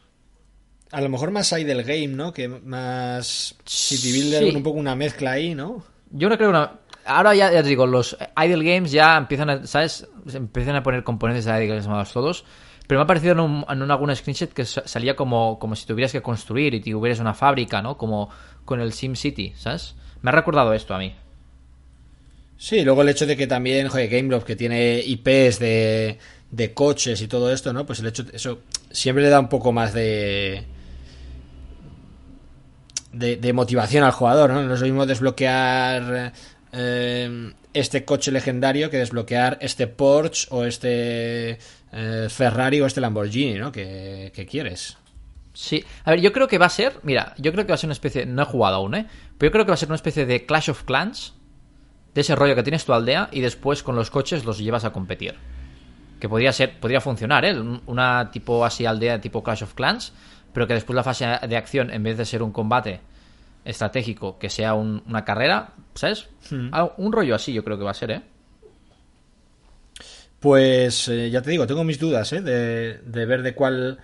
Speaker 1: A lo mejor más Idle Game, ¿no? Que más City Builder,
Speaker 2: Sí.
Speaker 1: un poco una mezcla ahí, ¿no?
Speaker 2: Yo no creo que una... Ahora ya, ya te digo, los idle games ya empiezan a, ¿sabes? Empiezan a poner componentes de idle games llamados todos. Pero me ha parecido en, un, en un- algún screenshot que sa- salía como, como si tuvieras que construir y tuvieras una fábrica, ¿no? Como con el SimCity, ¿sabes? Me ha recordado esto a mí.
Speaker 1: Sí, luego el hecho de que también, joder, Gameloft, que tiene IPs de, de coches y todo esto, ¿no? Pues el hecho, eso siempre le da un poco más de, de, motivación al jugador, ¿no? No es lo mismo desbloquear eh, este coche legendario que desbloquear este Porsche o este eh, Ferrari o este Lamborghini, ¿no? Que, que quieres.
Speaker 2: Sí, a ver, yo creo que va a ser, mira, yo creo que va a ser una especie, no he jugado aún, ¿eh? Pero yo creo que va a ser una especie de Clash of Clans, de ese rollo que tienes tu aldea y después con los coches los llevas a competir. Que podría ser, podría funcionar, ¿eh? Un- Una tipo así aldea tipo Clash of Clans, pero que después la fase de acción, en vez de ser un combate estratégico, que sea un- una carrera, ¿sabes? Algo- Un rollo así yo creo que va a ser, ¿eh?
Speaker 1: Pues eh, ya te digo, tengo mis dudas ¿eh? de, de ver de cuál,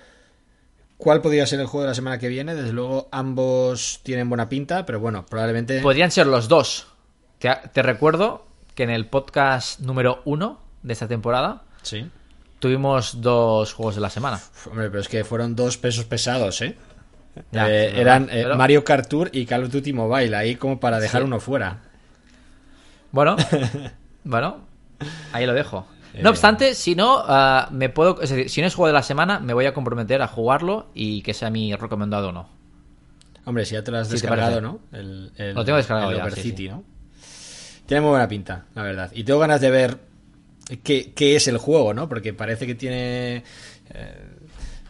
Speaker 1: cuál podría ser el juego de la semana que viene. Desde luego, ambos tienen buena pinta, pero bueno, probablemente.
Speaker 2: Podrían ser los dos. Te, te recuerdo que en el podcast número uno de esta temporada
Speaker 1: Sí.
Speaker 2: tuvimos dos juegos de la semana.
Speaker 1: Hombre, pero es que fueron dos pesos pesados, ¿eh?
Speaker 2: Ya,
Speaker 1: Eh, eran eh,
Speaker 2: pero-
Speaker 1: Mario Kart Tour y Call of Duty Mobile, ahí como para dejar
Speaker 2: Sí.
Speaker 1: uno fuera.
Speaker 2: Bueno, bueno, ahí lo dejo.
Speaker 1: Eh.
Speaker 2: No obstante, si no, ah, me puedo, es decir, si no es juego de la semana, me voy a comprometer a jugarlo y que sea mi recomendado o no.
Speaker 1: Hombre, si ya te lo has
Speaker 2: Sí,
Speaker 1: descargado. ¿no? El, el-
Speaker 2: Lo tengo descargado
Speaker 1: el
Speaker 2: ya,
Speaker 1: City. ¿no? Tiene muy buena pinta, la verdad. Y tengo ganas de ver qué, qué es el juego, ¿no? Porque parece que tiene... eh,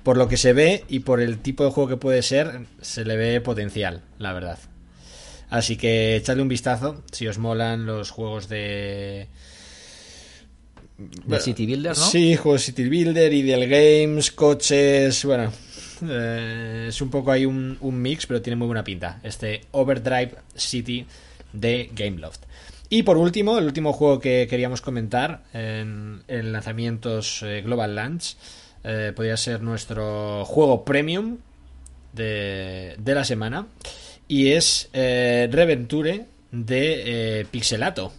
Speaker 1: por lo que se ve y por el tipo de juego que puede ser, se le ve potencial, la verdad. Así que echadle un vistazo si os molan los juegos de...
Speaker 2: De City Builder, ¿no?
Speaker 1: Sí, juegos City Builder, Ideal Games, coches, bueno. eh, es un poco ahí un, un mix, pero tiene muy buena pinta. Este Overdrive City de Gameloft. Y por último, el último juego que queríamos comentar en, en lanzamientos eh, Global Launch eh, podría ser nuestro juego premium de, de la semana. Y es eh, Reventure de eh, Pixelato.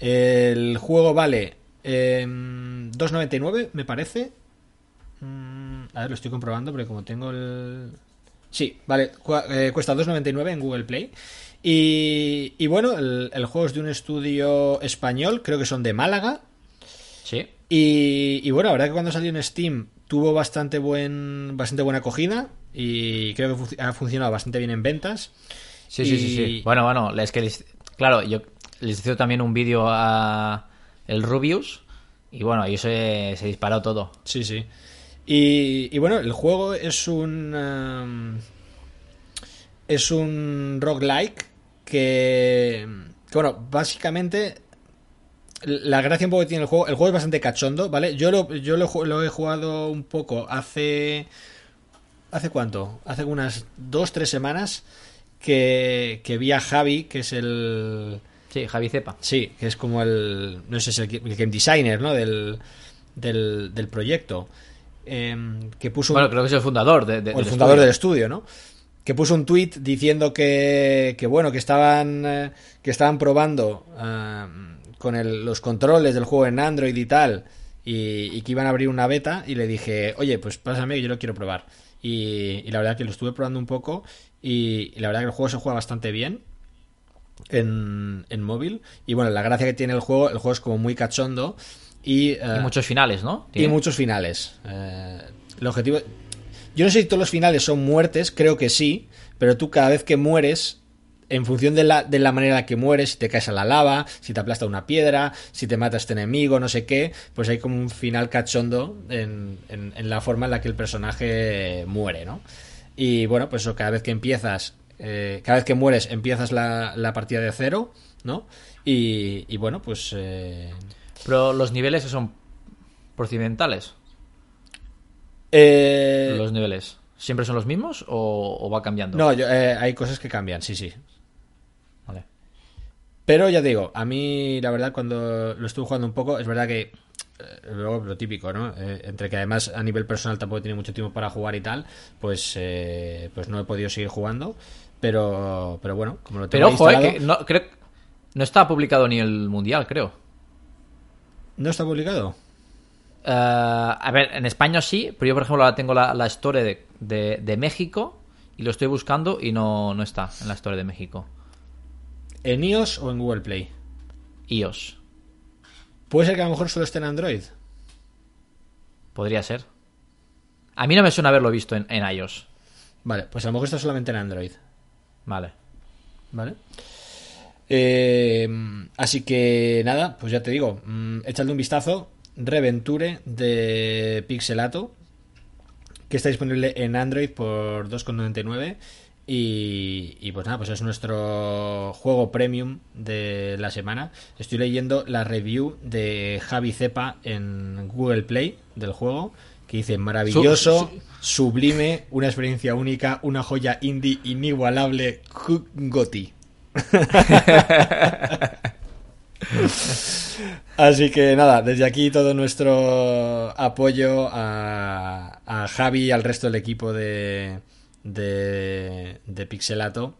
Speaker 1: El juego vale eh, 2.99, me parece. Mm, a ver, lo estoy comprobando porque como tengo el... Sí, vale, cu- cuesta 2.99 en Google Play. Y, y bueno, el, el juego es de un estudio español, creo que son de Málaga.
Speaker 2: Sí.
Speaker 1: Y, y bueno, la verdad que cuando salió en Steam tuvo bastante, buen, bastante buena acogida y creo que ha funcionado bastante bien en ventas.
Speaker 2: Sí, sí, sí, sí. Bueno, bueno, es que les- claro, yo les hice también un vídeo a el Rubius y bueno, ahí se, se disparó todo.
Speaker 1: Sí, sí. Y, y bueno, el juego es un. um, es un roguelike que. que, bueno, básicamente. La gracia un poco que tiene el juego. El juego es bastante cachondo, ¿vale? Yo lo, yo lo, he jugado un poco hace. ¿Hace cuánto? Hace unas dos, tres semanas. Que, que vi a Javi, que es el.
Speaker 2: Sí, Javi Cepa.
Speaker 1: Sí, que es como el. No sé, es el, el game designer, ¿no? Del, del, del proyecto. Em, que puso un-
Speaker 2: Bueno, creo que es el fundador de, de-
Speaker 1: o el
Speaker 2: del
Speaker 1: fundador
Speaker 2: estudio.
Speaker 1: del estudio, ¿no? Que puso un tweet diciendo que, que bueno, que estaban eh, que estaban probando ah, con el- los controles del juego en Android y tal, y, y que iban a abrir una beta, y le dije, oye, pues pásame que yo lo quiero probar. Y, y la verdad que lo estuve probando un poco, y, y la verdad que el juego se juega bastante bien en, en móvil. Y bueno, la gracia que tiene el juego, el juego es como muy cachondo. Y, eh,
Speaker 2: Y muchos finales, ¿no?
Speaker 1: y muchos finales. Eh, el objetivo. Yo no sé si todos los finales son muertes, creo que sí, pero tú cada vez que mueres en función de la, de la manera en la que mueres, si te caes a la lava, si te aplasta una piedra, si te mata este enemigo, no sé qué, pues hay como un final cachondo en, en- la forma en la que el personaje muere, ¿no? Y bueno, pues cada vez que empiezas, eh, cada vez que mueres, empiezas la, la partida de cero, ¿no? Y, y bueno, pues... eh,
Speaker 2: Pero los niveles son procedimentales.
Speaker 1: Eh,
Speaker 2: Los niveles. ¿Siempre son los mismos o, o va cambiando?
Speaker 1: no, yo- eh, hay cosas que cambian, sí, sí.
Speaker 2: Vale.
Speaker 1: Pero ya digo, a mí la verdad cuando lo estuve jugando un poco, es verdad que eh, luego lo típico, ¿no? Eh, entre que además a nivel personal tampoco tiene mucho tiempo para jugar y tal, pues eh, pues no he podido seguir jugando, pero pero bueno, como lo tengo
Speaker 2: Pero ojo, eh,
Speaker 1: instalado-
Speaker 2: que no, creo, no está publicado ni el mundial, creo.
Speaker 1: ¿No está publicado?
Speaker 2: Eh, a ver, en España sí, pero yo, por ejemplo, ahora tengo la, la Store de, de- de México y lo estoy buscando y no, no está en la Store de México.
Speaker 1: ¿En iOS o en Google Play?
Speaker 2: iOS.
Speaker 1: Puede ser que a lo mejor solo esté en Android.
Speaker 2: Podría ser. A mí no me suena haberlo visto en, en iOS.
Speaker 1: Vale, pues a lo mejor está solamente en Android.
Speaker 2: Vale.
Speaker 1: ¿Vale? Eh, así que nada, pues ya te digo, mm, échale un vistazo. Reventure de Pixelato, que está disponible en Android por 2,99. Y, y pues nada, pues es nuestro juego premium de la semana. Estoy leyendo la review de Javi Cepa en Google Play del juego, que dice maravilloso,
Speaker 2: Su-
Speaker 1: sublime, una experiencia única, una joya indie inigualable, Goti. Así que nada, desde aquí todo nuestro apoyo a, Javi y al resto del equipo de, de, Pixelato.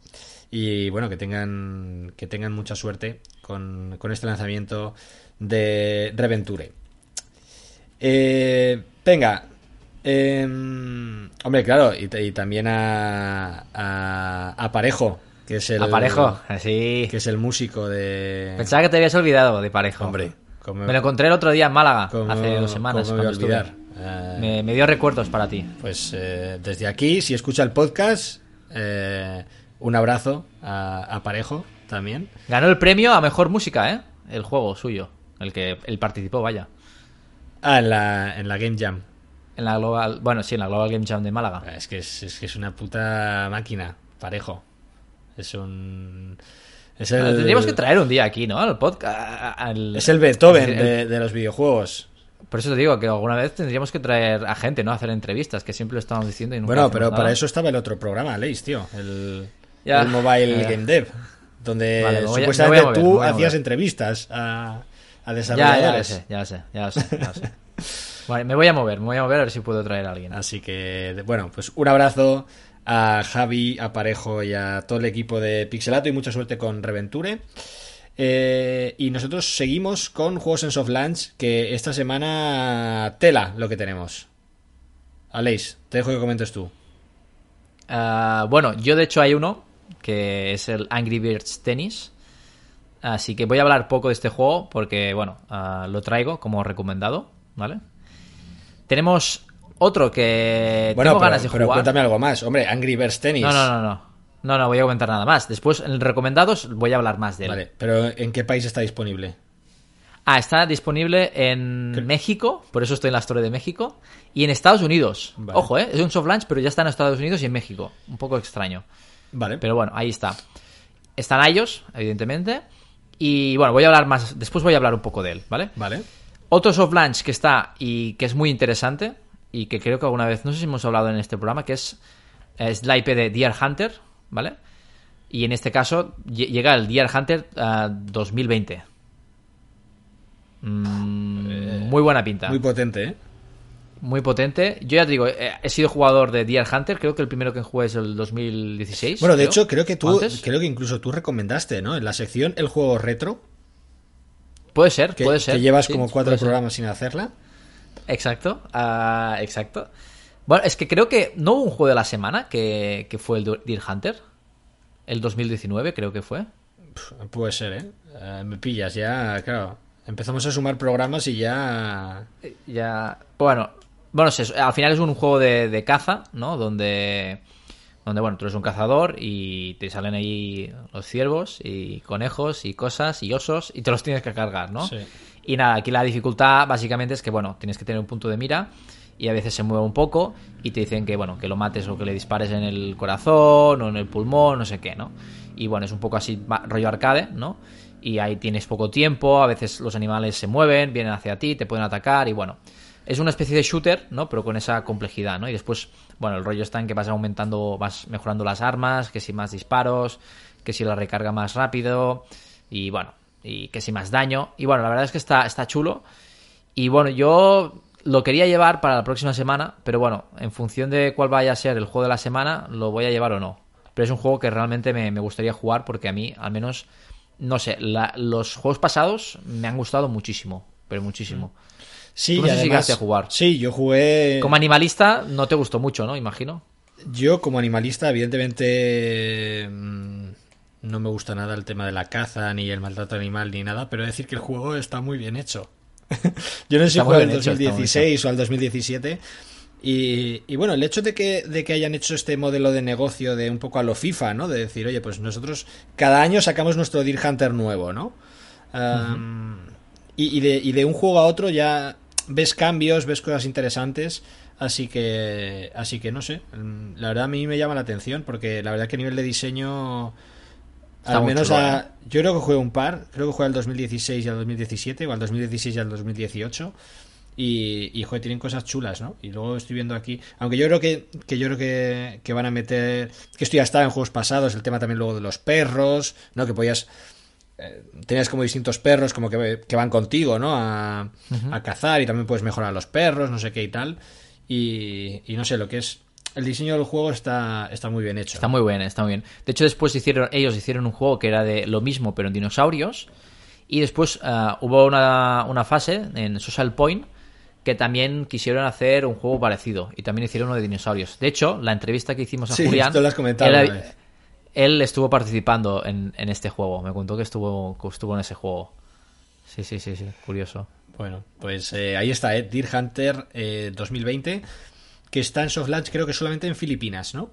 Speaker 1: Y bueno, que tengan, que tengan mucha suerte con, con este lanzamiento de Reventure. Eh, venga. em, hombre, claro, y, y también a, a, a Parejo, que es el.
Speaker 2: A Parejo, sí.
Speaker 1: Que es el músico de.
Speaker 2: Pensaba que te habías olvidado de Parejo.
Speaker 1: Hombre, como-
Speaker 2: Me lo encontré el otro día en Málaga,
Speaker 1: como-
Speaker 2: hace dos semanas.
Speaker 1: me olvidar. Eh,
Speaker 2: Me, me dio recuerdos para ti.
Speaker 1: Pues eh, desde aquí, si escucha el podcast, eh, un abrazo a, a Parejo también.
Speaker 2: Ganó el premio a mejor música, ¿eh? El juego suyo. El que él participó, vaya.
Speaker 1: Ah, en la, en la Game Jam.
Speaker 2: En la Global. Bueno, sí, en la Global Game Jam de Málaga.
Speaker 1: Es que es, es que es una puta máquina, Parejo. Es un. Es el,
Speaker 2: Tendríamos que traer un día aquí, ¿no? Al podcast. al-
Speaker 1: es el Beethoven
Speaker 2: el-
Speaker 1: de, de los videojuegos.
Speaker 2: Por eso te digo que alguna vez tendríamos que traer a gente, ¿no? A hacer entrevistas, que siempre lo estamos diciendo y nunca
Speaker 1: Bueno, pero
Speaker 2: nada.
Speaker 1: para eso estaba el otro programa, Leis, tío. El,
Speaker 2: Ya.
Speaker 1: el Mobile
Speaker 2: Ya.
Speaker 1: Game Dev. Donde
Speaker 2: Vale,
Speaker 1: supuestamente
Speaker 2: mover,
Speaker 1: tú hacías entrevistas a, a desarrolladores.
Speaker 2: ya lo sé, ya lo sé, ya lo sé, ya lo sé. Vale, me voy a mover, me voy a mover a ver si puedo traer a alguien.
Speaker 1: Así que, bueno, pues un abrazo a Javi, a Parejo y a todo el equipo de Pixelato y mucha suerte con Reventure. Eh, y nosotros seguimos con juegos en soft launch, que esta semana tela lo que tenemos. Aleix, te dejo que comentes tú.
Speaker 2: Ah, bueno, yo de hecho hay uno que es el Angry Birds Tennis. Así que voy a hablar poco de este juego porque, bueno, ah, lo traigo como recomendado, ¿vale? Tenemos otro que
Speaker 1: Bueno,
Speaker 2: tengo
Speaker 1: pero,
Speaker 2: ganas de
Speaker 1: pero
Speaker 2: jugar.
Speaker 1: cuéntame algo más. Hombre, Angry Birds Tennis.
Speaker 2: No, no, no, no. No, no voy a comentar nada más. Después, en recomendados, voy a hablar más de él.
Speaker 1: Vale, pero ¿en qué país está disponible?
Speaker 2: Ah, está disponible en
Speaker 1: ¿Qué?
Speaker 2: México, por eso estoy en la Store de México, y en Estados Unidos.
Speaker 1: Vale.
Speaker 2: Ojo, ¿eh? Es un soft launch, pero ya está en Estados Unidos y en México. Un poco extraño.
Speaker 1: Vale.
Speaker 2: Pero bueno, ahí está. Están ellos, evidentemente. Y bueno, voy a hablar más. Después voy a hablar un poco de él, ¿vale?
Speaker 1: Vale.
Speaker 2: Otro soft launch que está y que es muy interesante y que creo que alguna vez, no sé si hemos hablado en este programa, que es, es la IP de Deer Hunter, ¿vale? Y en este caso lle- llega el Deer Hunter ah, 2020. Mm, muy buena pinta.
Speaker 1: Muy potente, ¿eh?
Speaker 2: Muy potente. Yo ya te digo, eh, he sido jugador de Deer Hunter. Creo que el primero que jugué es el 2016.
Speaker 1: Bueno, de
Speaker 2: creo.
Speaker 1: hecho, creo que
Speaker 2: ¿O
Speaker 1: tú,
Speaker 2: antes?
Speaker 1: creo que incluso tú recomendaste, ¿no? En la sección El Juego Retro,
Speaker 2: Puede ser,
Speaker 1: que,
Speaker 2: puede ser.
Speaker 1: que llevas
Speaker 2: sí,
Speaker 1: como cuatro
Speaker 2: ser.
Speaker 1: programas sin hacerla.
Speaker 2: Exacto, ah, exacto. Bueno, es que creo que no hubo un juego de la semana que, que fue el Deer Hunter. El 2019 creo que fue.
Speaker 1: Puede ser, ¿eh? Eh, Me pillas ya, claro. Empezamos a sumar programas y ya...
Speaker 2: Ya. Bueno, bueno, sé, al final es un juego de, de caza, ¿no? Donde, donde, bueno, tú eres un cazador y te salen ahí los ciervos y conejos y cosas y osos y te los tienes que cargar, ¿no?
Speaker 1: Sí.
Speaker 2: Y nada, aquí la dificultad básicamente es que, bueno, tienes que tener un punto de mira y a veces se mueve un poco y te dicen que, bueno, que lo mates o que le dispares en el corazón o en el pulmón, no sé qué, ¿no? Y bueno, es un poco así rollo arcade, ¿no? Y ahí tienes poco tiempo, a veces los animales se mueven, vienen hacia ti, te pueden atacar y bueno, es una especie de shooter, ¿no? Pero con esa complejidad, ¿no? Y después, bueno, el rollo está en que vas aumentando, vas mejorando las armas, que si más disparos, que si la recarga más rápido y bueno, y que si más daño. Y bueno, la verdad es que está, está chulo. Y bueno, yo lo quería llevar para la próxima semana, pero bueno, en función de cuál vaya a ser el juego de la semana, lo voy a llevar o no. Pero es un juego que realmente me, me gustaría jugar porque a mí, al menos, no sé, la- los juegos pasados me han gustado muchísimo, pero muchísimo.
Speaker 1: Sí,
Speaker 2: Tú no
Speaker 1: y
Speaker 2: sé si
Speaker 1: además-
Speaker 2: a jugar.
Speaker 1: Sí, yo jugué.
Speaker 2: Como animalista no te gustó mucho, ¿no? Imagino.
Speaker 1: Yo, como animalista, evidentemente. No me gusta nada el tema de la caza, ni el maltrato animal, ni nada, pero decir que el juego está muy bien hecho. yo no sé si
Speaker 2: está muy
Speaker 1: 2016 o al 2017. Y, y bueno, el hecho de que, de que hayan hecho este modelo de negocio de un poco a lo FIFA, ¿no? De decir, oye, pues nosotros cada año sacamos nuestro Deer Hunter nuevo, ¿no? Um, y, y de, y de un juego a otro ya ves cambios, ves cosas interesantes. Así que, así que no sé. La verdad a mí me llama la atención porque la verdad que a nivel de diseño,
Speaker 2: Está
Speaker 1: al menos
Speaker 2: chulo,
Speaker 1: a-
Speaker 2: ¿eh?
Speaker 1: yo creo que jugué un par. Creo que jugué al 2016 y al 2017 o al 2016 y al 2018. Y, y joder, tienen cosas chulas, ¿no? Y luego estoy viendo aquí, aunque yo creo que, que yo creo que, que van a meter, que esto ya estaba en juegos pasados, el tema también luego de los perros, ¿no? Que podías eh, tenías como distintos perros como que, que van contigo, ¿no? A, a cazar y también puedes mejorar los perros, no sé qué y tal. Y, y no sé, lo que es... El diseño del juego está, está muy bien hecho.
Speaker 2: Está muy bien, está muy bien. De hecho, después hicieron, ellos hicieron un juego que era de lo mismo, pero en dinosaurios. Y después ah, hubo una, una fase en Social Point que también quisieron hacer un juego parecido. Y también hicieron uno de dinosaurios. De hecho, la entrevista que hicimos a
Speaker 1: Sí,
Speaker 2: Julián.
Speaker 1: esto lo has comentado
Speaker 2: él estuvo participando en, en este juego. Me contó que estuvo, que estuvo en ese juego. Sí, sí, sí, sí. Curioso.
Speaker 1: Bueno, pues eh, ahí está, ¿eh? Deer Hunter eh, 2020, que está en soft launch creo que solamente en Filipinas, ¿no?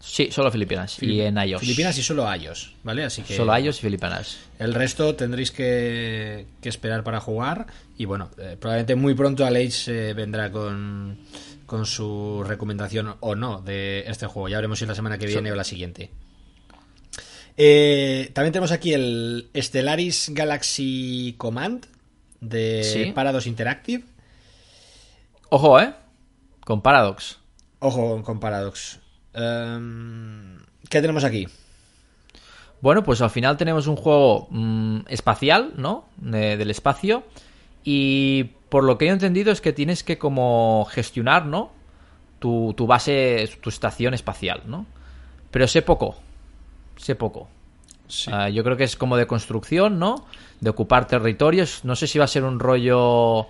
Speaker 2: Sí, solo Filipinas. y en iOS.
Speaker 1: Filipinas y solo iOS, ¿vale? Así que...
Speaker 2: Solo iOS y Filipinas.
Speaker 1: El resto tendréis que, que esperar para jugar. Y bueno, eh, probablemente muy pronto Alex eh, vendrá con, con su recomendación o no de este juego. Ya veremos si la semana que viene o la siguiente. Eh, también tenemos aquí el Stellaris Galaxy Command de
Speaker 2: Sí.
Speaker 1: Parados Interactive.
Speaker 2: Ojo, ¿eh? Con Paradox.
Speaker 1: Ojo con Paradox. Em, ¿Qué tenemos aquí?
Speaker 2: Bueno, pues al final tenemos un juego mm, espacial, ¿no? De- del espacio. Y por lo que he entendido es que tienes que como gestionar, ¿no? Tu, tu base, tu estación espacial, ¿no? Pero sé poco. Sé poco. Ah, yo creo que es como de construcción, ¿no? De ocupar territorios. No sé si va a ser un rollo,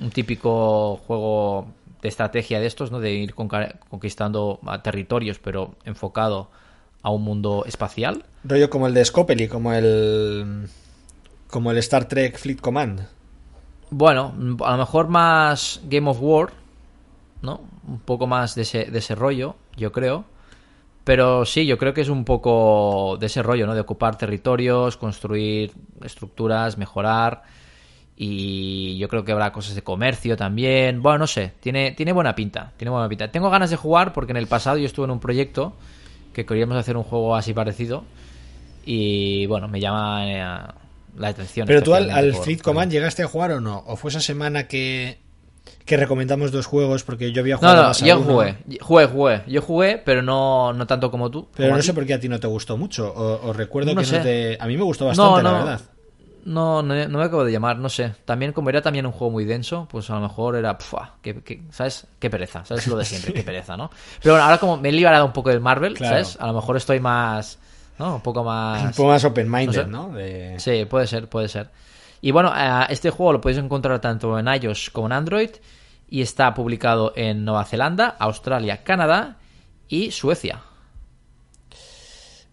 Speaker 2: un típico juego de estrategia de estos, ¿no? De ir conquistando ah, territorios, pero enfocado a un mundo espacial.
Speaker 1: Rollo como el de Scopely, como el. Como el Star Trek Fleet Command.
Speaker 2: Bueno, a lo mejor más Game of War, ¿no? Un poco más de ese, de ese rollo, yo creo. Pero sí, yo creo que es un poco de ese rollo, ¿no? De ocupar territorios, construir estructuras, mejorar. Y yo creo que habrá cosas de comercio también. Bueno, no sé, tiene, tiene buena pinta. Tiene buena pinta. Tengo ganas de jugar porque en el pasado yo estuve en un proyecto que queríamos hacer un juego así parecido. Y bueno, me llama eh, la atención.
Speaker 1: Pero tú al, al
Speaker 2: por-
Speaker 1: Fleet
Speaker 2: por-
Speaker 1: Command llegaste a jugar o no? ¿O fue esa semana que, que recomendamos dos juegos? Porque yo había
Speaker 2: No,
Speaker 1: jugado
Speaker 2: no,
Speaker 1: más a
Speaker 2: yo jugué, jugué, jugué. Yo jugué, pero no, no tanto como tú.
Speaker 1: Pero
Speaker 2: como
Speaker 1: no sé por qué a ti no te gustó mucho. O, o recuerdo
Speaker 2: No
Speaker 1: que
Speaker 2: sé.
Speaker 1: no te. A mí me gustó bastante,
Speaker 2: no,
Speaker 1: la verdad.
Speaker 2: No, no, no me acabo de llamar, no sé. También, como era también un juego muy denso, pues a lo mejor era, pfua, que, que- ¿sabes? Qué pereza, ¿sabes? Lo de siempre, qué pereza, ¿no? Pero bueno, ahora como me he liberado un poco del Marvel,
Speaker 1: Claro.
Speaker 2: ¿sabes? A lo mejor estoy más, ¿no? Un poco más...
Speaker 1: Un poco más open-minded,
Speaker 2: no
Speaker 1: ¿no? De-
Speaker 2: Sí, puede ser, puede ser. Y bueno, eh, este juego lo podéis encontrar tanto en iOS como en Android y está publicado en Nueva Zelanda, Australia, Canadá y Suecia.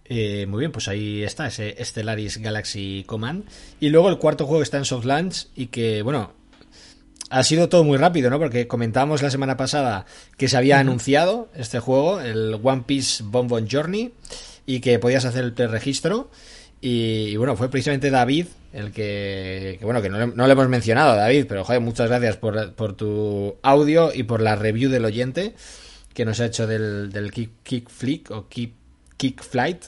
Speaker 1: Eh, muy bien, pues ahí está, ese Stellaris Galaxy Command. Y luego el cuarto juego que está en soft launch y que, bueno, ha sido todo muy rápido, ¿no? Porque comentábamos la semana pasada que se había anunciado este juego, el One Piece Bonbon Journey, y que podías hacer el preregistro. Y, y bueno, fue precisamente David el que, que bueno, que no le, no le hemos mencionado, David, pero joder, muchas gracias por, por tu audio y por la review del oyente que nos ha hecho del, del Kick, kick Flick o Kick, kick Flight.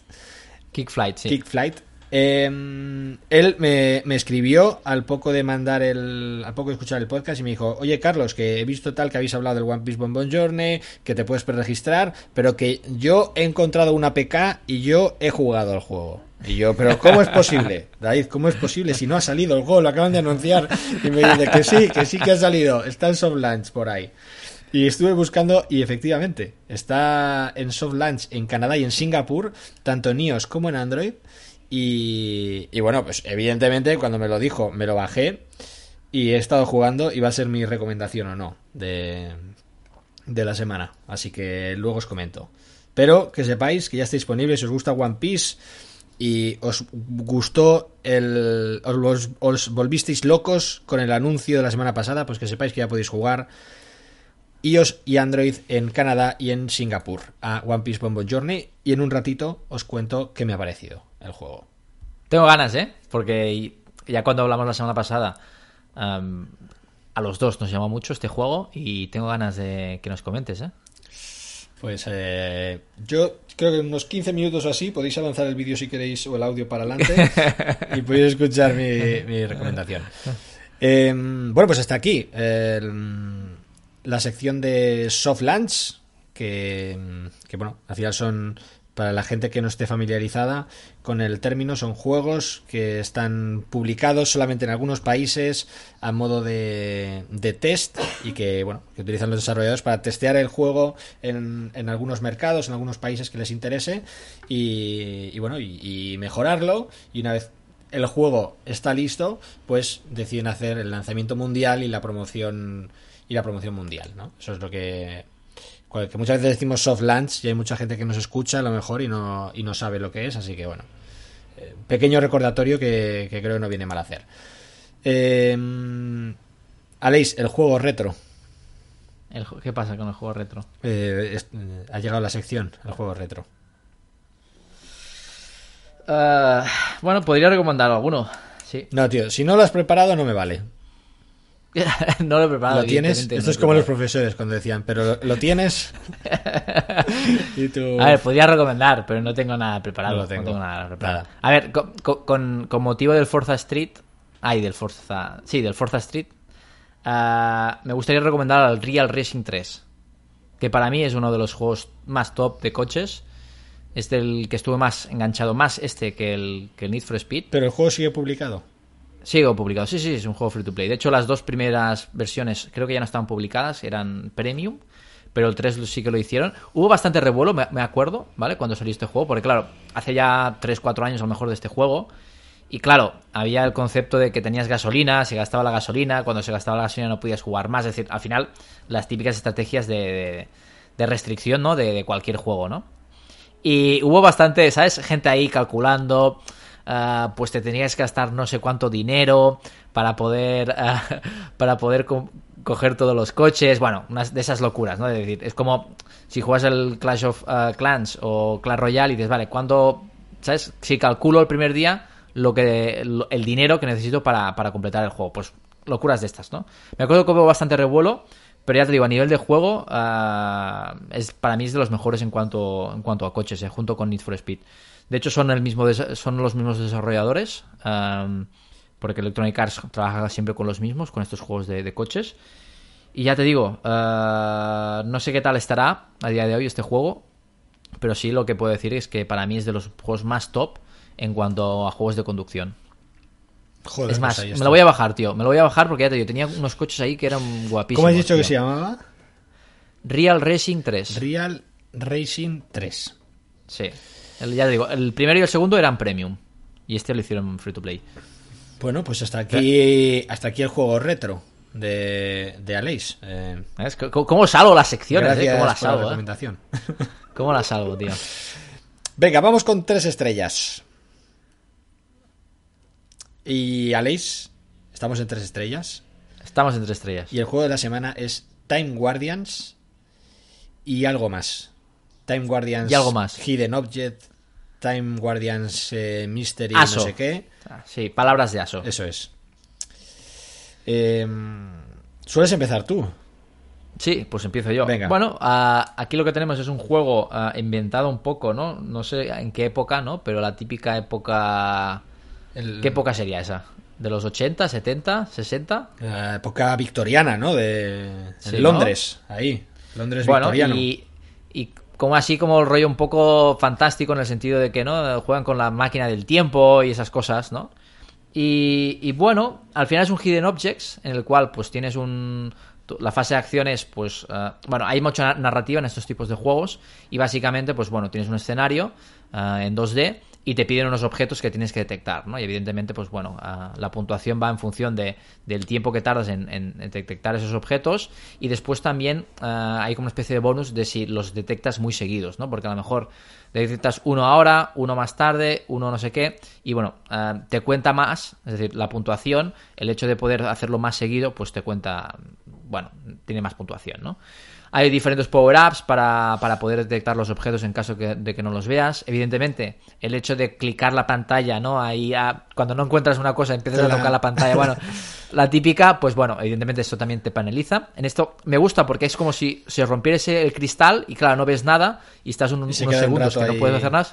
Speaker 2: Kick Flight, sí.
Speaker 1: Kick Flight. Eh, él me, me, escribió al poco de mandar el. al poco de escuchar el podcast y me dijo: Oye, Carlos, que he visto tal que habéis hablado del One Piece Bonbon Journey, que te puedes preregistrar, pero que yo he encontrado una PK y yo he jugado al juego. Y yo, pero ¿cómo es posible? David, ¿cómo es posible? Si no ha salido el gol, lo acaban de anunciar. Y me dice que sí, que sí que ha salido. Está en soft launch por ahí. Y estuve buscando y efectivamente está en soft launch en Canadá y en Singapur, tanto en iOS como en Android. Y, y, bueno, pues evidentemente cuando me lo dijo me lo bajé y he estado jugando y va a ser mi recomendación o no de, de la semana. Así que luego os comento. Pero que sepáis que ya está disponible si os gusta One Piece y os gustó el os, os, volvisteis locos con el anuncio de la semana pasada, pues que sepáis que ya podéis jugar iOS y Android en Canadá y en Singapur a One Piece Bonbon Journey y en un ratito os cuento qué me ha parecido el juego.
Speaker 2: Tengo ganas, ¿eh? Porque ya cuando hablamos la semana pasada um, a los dos nos llamó mucho este juego y tengo ganas de que nos comentes, ¿eh?
Speaker 1: Pues eh, yo creo que en unos 15 minutos o así podéis avanzar el vídeo si queréis o el audio para adelante y podéis escuchar mi, mi recomendación. Eh, bueno, pues hasta aquí el, la sección de soft launch, que, que bueno, al final son para la gente que no esté familiarizada con el término, son juegos que están publicados solamente en algunos países a modo de, de test y que, bueno, que utilizan los desarrolladores para testear el juego en, en algunos mercados, en algunos países que les interese y, y bueno, y, y mejorarlo. Y una vez el juego está listo, pues deciden hacer el lanzamiento mundial y la promoción y la promoción mundial, ¿no? Eso es lo que que muchas veces decimos soft launch y hay mucha gente que nos escucha a lo mejor y no, y no sabe lo que es, así que bueno, eh, pequeño recordatorio que, que, creo que no viene mal hacer. Eh, Aleix, el juego retro.
Speaker 2: El, ¿Qué pasa con el juego retro?
Speaker 1: Eh, es, ha llegado la sección, el juego retro.
Speaker 2: Uh, bueno, podría recomendar alguno. Sí.
Speaker 1: No, tío, si no lo has preparado no me vale.
Speaker 2: no lo he preparado.
Speaker 1: ¿Lo tienes? Esto
Speaker 2: no
Speaker 1: es como los profesores cuando decían, pero lo, ¿lo tienes?
Speaker 2: y tú... A ver, podría recomendar, pero no tengo nada preparado.
Speaker 1: No tengo.
Speaker 2: No tengo nada preparado. Nada. A ver, con, con, con, motivo del Forza Street. Ay, del Forza. Sí, del Forza Street. Uh, me gustaría recomendar al Real Racing 3. Que para mí es uno de los juegos más top de coches. Es del que estuve más enganchado, más este que el, que el Need for Speed.
Speaker 1: Pero el juego sigue publicado.
Speaker 2: Sigo publicado, sí, sí, es un juego free to play. De hecho, las dos primeras versiones creo que ya no estaban publicadas, eran premium, pero el 3 sí que lo hicieron. Hubo bastante revuelo, me, acuerdo, ¿vale? Cuando salió este juego, porque claro, hace ya 3-4 años a lo mejor de este juego. Y claro, había el concepto de que tenías gasolina, se gastaba la gasolina, cuando se gastaba la gasolina no podías jugar más. Es decir, al final, las típicas estrategias de, de, de restricción, ¿no? De, de cualquier juego, ¿no? Y hubo bastante, ¿sabes? Gente ahí calculando. Uh, pues te tenías que gastar no sé cuánto dinero para poder uh, para poder co coger todos los coches. Bueno unas de esas locuras no es decir es como si juegas el Clash of uh, Clans o Clash Royale y dices vale cuándo sabes si calculo el primer día lo que lo, el dinero que necesito para, para completar el juego pues locuras de estas no me acuerdo que hubo bastante revuelo pero ya te digo, a nivel de juego, uh, es, para mí es de los mejores en cuanto, en cuanto a coches, eh, junto con Need for Speed. De hecho, son, el mismo son los mismos desarrolladores, um, porque Electronic Arts trabaja siempre con los mismos, con estos juegos de, de coches. Y ya te digo, uh, no sé qué tal estará a día de hoy este juego, pero sí lo que puedo decir es que para mí es de los juegos más top en cuanto a juegos de conducción.
Speaker 1: Joder,
Speaker 2: es más,
Speaker 1: pues
Speaker 2: me lo voy a bajar, tío. Me lo voy a bajar porque ya te digo, tenía unos coches ahí que eran guapísimos.
Speaker 1: ¿Cómo has dicho
Speaker 2: tío.
Speaker 1: que se llamaba?
Speaker 2: Real Racing 3.
Speaker 1: Real Racing 3.
Speaker 2: Sí. El, ya te digo, el primero y el segundo eran premium. Y este lo hicieron free to play.
Speaker 1: Bueno, pues hasta aquí, hasta aquí el juego retro de, de Aleix. Eh.
Speaker 2: ¿Cómo, ¿Cómo, salvo las secciones? Eh? ¿Cómo las
Speaker 1: por la
Speaker 2: salvo?
Speaker 1: recomendación.
Speaker 2: Eh? ¿Cómo las salvo, tío?
Speaker 1: Venga, vamos con tres estrellas. Y Aleix, estamos en tres estrellas.
Speaker 2: Estamos entre estrellas.
Speaker 1: Y el juego de la semana es Time Guardians y algo más. Time Guardians
Speaker 2: Y algo más.
Speaker 1: Hidden Object, Time Guardians eh, Mystery,
Speaker 2: Aso.
Speaker 1: no sé qué.
Speaker 2: Ah, Sí, palabras de Aso.
Speaker 1: Eso es. Eh, ¿Sueles empezar tú?
Speaker 2: Sí, pues empiezo yo.
Speaker 1: Venga.
Speaker 2: Bueno, aquí lo que tenemos es un juego ah, inventado un poco, ¿no? No sé en qué época, ¿no? Pero la típica época...
Speaker 1: El-
Speaker 2: ¿Qué época sería esa? ¿De los 80, 70, 60?
Speaker 1: La época victoriana, ¿no? De
Speaker 2: Sí,
Speaker 1: en
Speaker 2: ¿no?
Speaker 1: Londres, ahí. Londres
Speaker 2: Bueno,
Speaker 1: victoriano.
Speaker 2: y, y como así como el rollo un poco fantástico en el sentido de que, ¿no? Juegan con la máquina del tiempo y esas cosas, ¿no? Y, y bueno, al final es un Hidden Objects en el cual pues tienes un... La fase de acciones, pues... eh, bueno, hay mucha narrativa en estos tipos de juegos y básicamente, pues bueno, tienes un escenario eh, en 2D y te piden unos objetos que tienes que detectar, ¿no? Y evidentemente, pues bueno, ah, la puntuación va en función de, del tiempo que tardas en, detectar esos objetos y después también ah, hay como una especie de bonus de si los detectas muy seguidos, ¿no? Porque a lo mejor detectas uno ahora, uno más tarde, uno no sé qué, y bueno, ah, te cuenta más, es decir, la puntuación, el hecho de poder hacerlo más seguido, pues te cuenta, bueno, tiene más puntuación, ¿no? Hay diferentes power-ups para, para poder detectar los objetos en caso que- de que no los veas. Evidentemente, el hecho de clicar la pantalla, ¿no? Ahí, ah, cuando no encuentras una cosa, empiezas a tocar la pantalla. Bueno, la típica, pues bueno, evidentemente esto también te penaliza. En esto me gusta porque es como si se ese- el cristal y claro, no ves nada y estás un-
Speaker 1: Y se
Speaker 2: unos
Speaker 1: queda un
Speaker 2: segundos que no puedes hacer nada.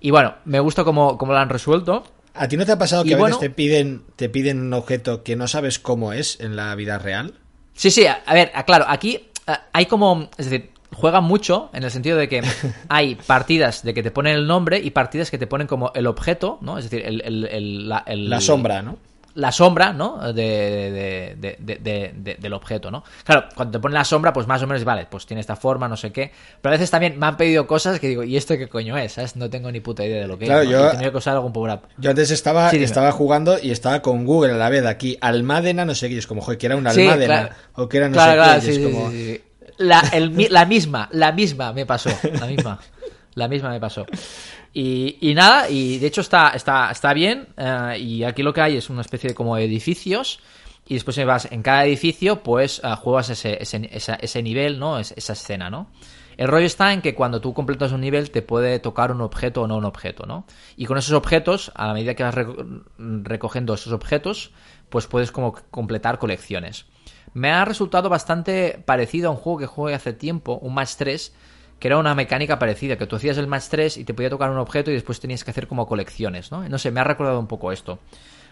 Speaker 2: Y bueno, me gusta cómo, cómo lo han resuelto.
Speaker 1: ¿A ti no te ha pasado
Speaker 2: Y
Speaker 1: que a veces
Speaker 2: bueno-
Speaker 1: te piden, te piden un objeto que no sabes cómo es en la vida real?
Speaker 2: Sí, sí, a, a ver, a- claro, aquí a, hay como, es decir, juegan mucho en el sentido de que hay partidas de que te ponen el nombre y partidas que te ponen como el objeto, ¿no? Es decir, el, el- el- la, el-
Speaker 1: La sombra, ¿no?
Speaker 2: La sombra, ¿no? De, de- de- de- de- de- del objeto, ¿no? Claro, cuando te ponen la sombra, pues más o menos, vale, pues tiene esta forma, no sé qué. Pero a veces también me han pedido cosas que digo, ¿y esto qué coño es? ¿Sabes? No tengo ni puta idea de lo que
Speaker 1: Claro,
Speaker 2: es. ¿no?
Speaker 1: yo-
Speaker 2: que usar algún power up.
Speaker 1: Yo antes estaba,
Speaker 2: Sí,
Speaker 1: estaba jugando y estaba con Google a la vez aquí. Almádena, no sé qué. y es como, joder, que era una
Speaker 2: Sí,
Speaker 1: almádena.
Speaker 2: claro.
Speaker 1: O que era no
Speaker 2: Claro,
Speaker 1: sé qué. y es como...
Speaker 2: La, el la misma, la misma me pasó. La misma. La misma me pasó. Y, nada, y de hecho está, está, está bien. eh, y aquí lo que hay es una especie de como edificios. Y después vas en cada edificio, pues eh, juegas ese, ese, ese nivel, ¿no? Es- esa escena, ¿no? El rollo está en que cuando tú completas un nivel te puede tocar un objeto o no un objeto, ¿no? Y con esos objetos, a la medida que vas reco- recogiendo esos objetos, pues puedes como completar colecciones. Me ha resultado bastante parecido a un juego que jugué hace tiempo, un Match 3, que era una mecánica parecida, que tú hacías el Match 3 y te podía tocar un objeto y después tenías que hacer como colecciones, ¿no? No sé, me ha recordado un poco esto.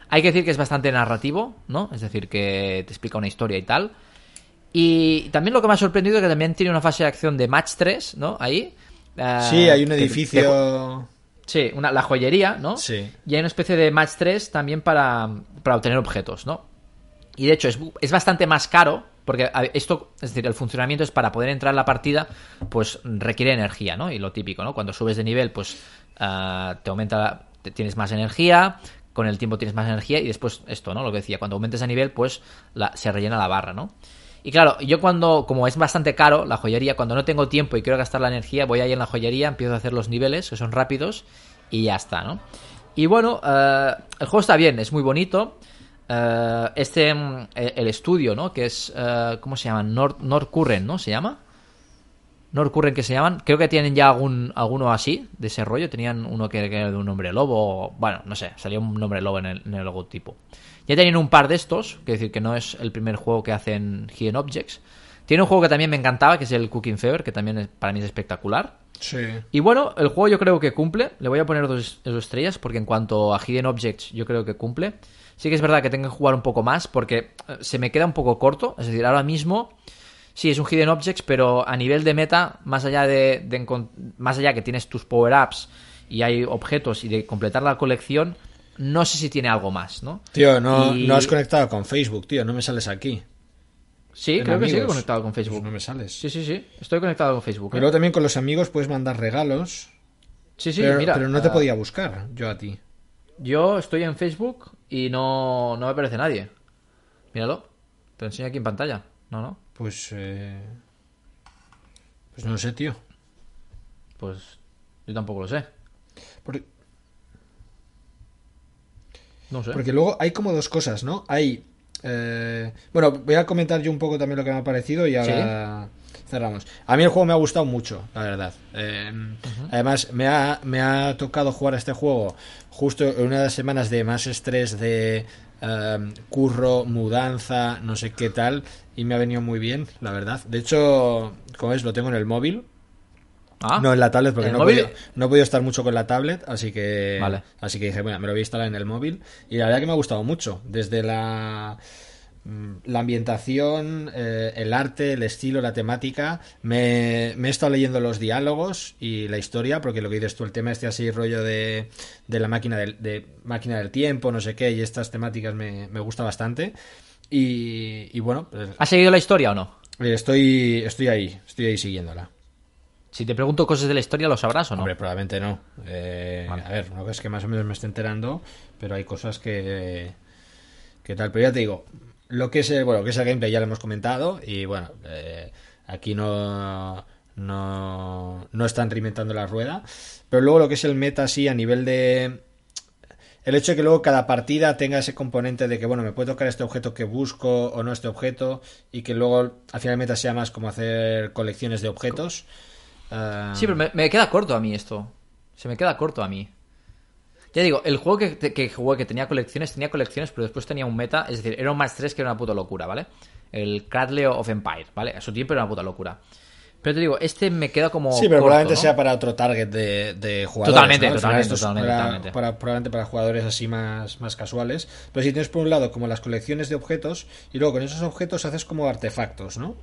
Speaker 2: Hay que decir que es bastante narrativo, ¿no? Es decir, que te explica una historia y tal. Y también lo que me ha sorprendido es que también tiene una fase de acción de Match 3, ¿no? Ahí. Eh,
Speaker 1: Sí, hay un
Speaker 2: que-
Speaker 1: edificio...
Speaker 2: Sí, una, la joyería, ¿no?
Speaker 1: Sí.
Speaker 2: Y hay una especie de match 3 también para, para obtener objetos, ¿no? Y de hecho es, es bastante más caro, porque esto, es decir, el funcionamiento es para poder entrar en la partida, pues requiere energía, ¿no? Y lo típico, ¿no? Cuando subes de nivel, pues ah, te aumenta, tienes más energía, con el tiempo tienes más energía y después esto, ¿no? Lo que decía, cuando aumentes a nivel, pues la- se rellena la barra, ¿no? Y claro, yo cuando, como es bastante caro la joyería, cuando no tengo tiempo y quiero gastar la energía, voy ahí en la joyería, empiezo a hacer los niveles, que son rápidos, y ya está, ¿no? Y bueno, eh, el juego está bien, es muy bonito. Eh, este, mm, el el estudio, ¿no? Que es, eh, ¿cómo se llama? North, North Current, ¿no? ¿Se llama? North Current que se llaman. Creo que tienen ya algún, alguno así, de ese rollo. Tenían uno que, que era de un hombre lobo. Bueno, no sé, salía un nombre lobo en el, en el logotipo. Ya tienen un par de estos, que decir que no es el primer juego que hacen Hidden Objects. Tiene un juego que también me encantaba, que es el Cooking Fever, que también es- para mí es espectacular.
Speaker 1: Sí.
Speaker 2: Y bueno, el juego yo creo que cumple. Le voy a poner dos, dos estrellas porque en cuanto a Hidden Objects yo creo que cumple. Sí que es verdad que tengo que jugar un poco más porque eh, se me queda un poco corto. Es decir, ahora mismo sí es un Hidden Objects, pero a nivel de meta, más allá de, de más allá que tienes tus power-ups y hay objetos y de completar la colección, no sé si tiene algo más, ¿no?
Speaker 1: Tío, no,
Speaker 2: Y-
Speaker 1: no has conectado con Facebook, tío. No me sales aquí.
Speaker 2: Sí, creo que sí conectado con Facebook.
Speaker 1: Pues no me sales.
Speaker 2: Sí, sí, sí. Estoy conectado con Facebook.
Speaker 1: Y
Speaker 2: ¿eh?
Speaker 1: luego también con los amigos puedes mandar regalos.
Speaker 2: Sí, sí,
Speaker 1: pero,
Speaker 2: mira.
Speaker 1: pero no te
Speaker 2: ah,
Speaker 1: podía buscar yo a ti.
Speaker 2: Yo estoy en Facebook y no, no me aparece nadie. Míralo. Te lo enseño aquí en pantalla. No, no.
Speaker 1: Pues. eh, Pues no lo sé, tío.
Speaker 2: Pues yo tampoco lo sé.
Speaker 1: Porque,
Speaker 2: No sé.
Speaker 1: porque luego hay como dos cosas, ¿no? Hay eh, bueno, voy a comentar yo un poco también lo que me ha parecido y ahora cerramos. A mí el juego me ha gustado mucho, la verdad. Eh, Además, me ha, me ha tocado jugar a este juego justo en una de las semanas de más estrés de eh, curro, mudanza, no sé qué tal, y me ha venido muy bien, la verdad. De hecho, como ves, lo tengo en el móvil.
Speaker 2: Ah,
Speaker 1: No en la tablet, porque
Speaker 2: ¿En
Speaker 1: no he, podido, no he podido estar mucho con la tablet, así que
Speaker 2: Vale.
Speaker 1: así que dije, bueno, me lo voy a instalar en el móvil. Y la verdad que me ha gustado mucho. Desde la, la ambientación, eh, el arte, el estilo, la temática. Me, me he estado leyendo los diálogos y la historia, porque lo que dices tú, el tema este así rollo de, de la máquina del, de máquina del tiempo, no sé qué, y estas temáticas me, me gusta bastante. Y, y bueno, pues,
Speaker 2: ¿Has seguido la historia o no?
Speaker 1: estoy, estoy ahí, estoy ahí siguiéndola.
Speaker 2: Si te pregunto cosas de la historia, ¿lo sabrás o no?
Speaker 1: Hombre, probablemente no. Eh,
Speaker 2: Vale.
Speaker 1: A ver, una cosa es que más o menos me estoy enterando, pero hay cosas que. que tal. Pero ya te digo, lo que es el, bueno, que es el gameplay ya lo hemos comentado, y bueno, eh, aquí no. No, no están reinventando la rueda. Pero luego lo que es el meta, sí, a nivel de. El hecho de que luego cada partida tenga ese componente de que, bueno, me puede tocar este objeto que busco o no este objeto, y que luego al final el meta sea más como hacer colecciones de objetos.
Speaker 2: Sí, pero me, me queda corto a mí esto. Se me queda corto a mí. Ya digo, el juego que, que jugué que tenía colecciones, tenía colecciones, pero después tenía un meta. Es decir, era un más 3 que era una puta locura, ¿vale? El Cradle of Empire, ¿vale? A su tiempo era una puta locura. Pero te digo, este me queda como.
Speaker 1: Sí, pero
Speaker 2: corto,
Speaker 1: probablemente
Speaker 2: ¿no?
Speaker 1: sea para otro target de, de jugadores.
Speaker 2: Totalmente,
Speaker 1: ¿no?
Speaker 2: Totalmente, totalmente,
Speaker 1: para-
Speaker 2: totalmente.
Speaker 1: para- probablemente para jugadores así más, más casuales. Pero si tienes por un lado como las colecciones de objetos y luego con esos objetos haces como artefactos, ¿no?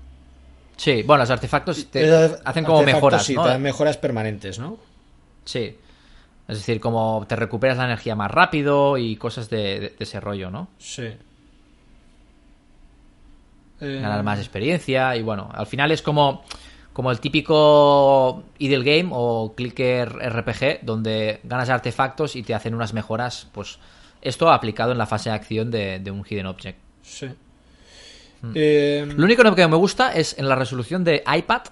Speaker 2: Sí, bueno, los artefactos te hacen como
Speaker 1: artefactos,
Speaker 2: mejoras,
Speaker 1: Sí,
Speaker 2: ¿no?
Speaker 1: te dan mejoras permanentes, ¿no?
Speaker 2: Sí. Es decir, como te recuperas la energía más rápido y cosas de, de- de ese rollo, ¿no?
Speaker 1: Sí. Eh,
Speaker 2: ganar más experiencia y bueno, al final es como como el típico idle game o clicker RPG donde ganas artefactos y te hacen unas mejoras, pues esto aplicado en la fase de acción de, de un hidden object.
Speaker 1: Sí.
Speaker 2: Mm.
Speaker 1: Eh,
Speaker 2: Lo único que me gusta es en la resolución de iPad,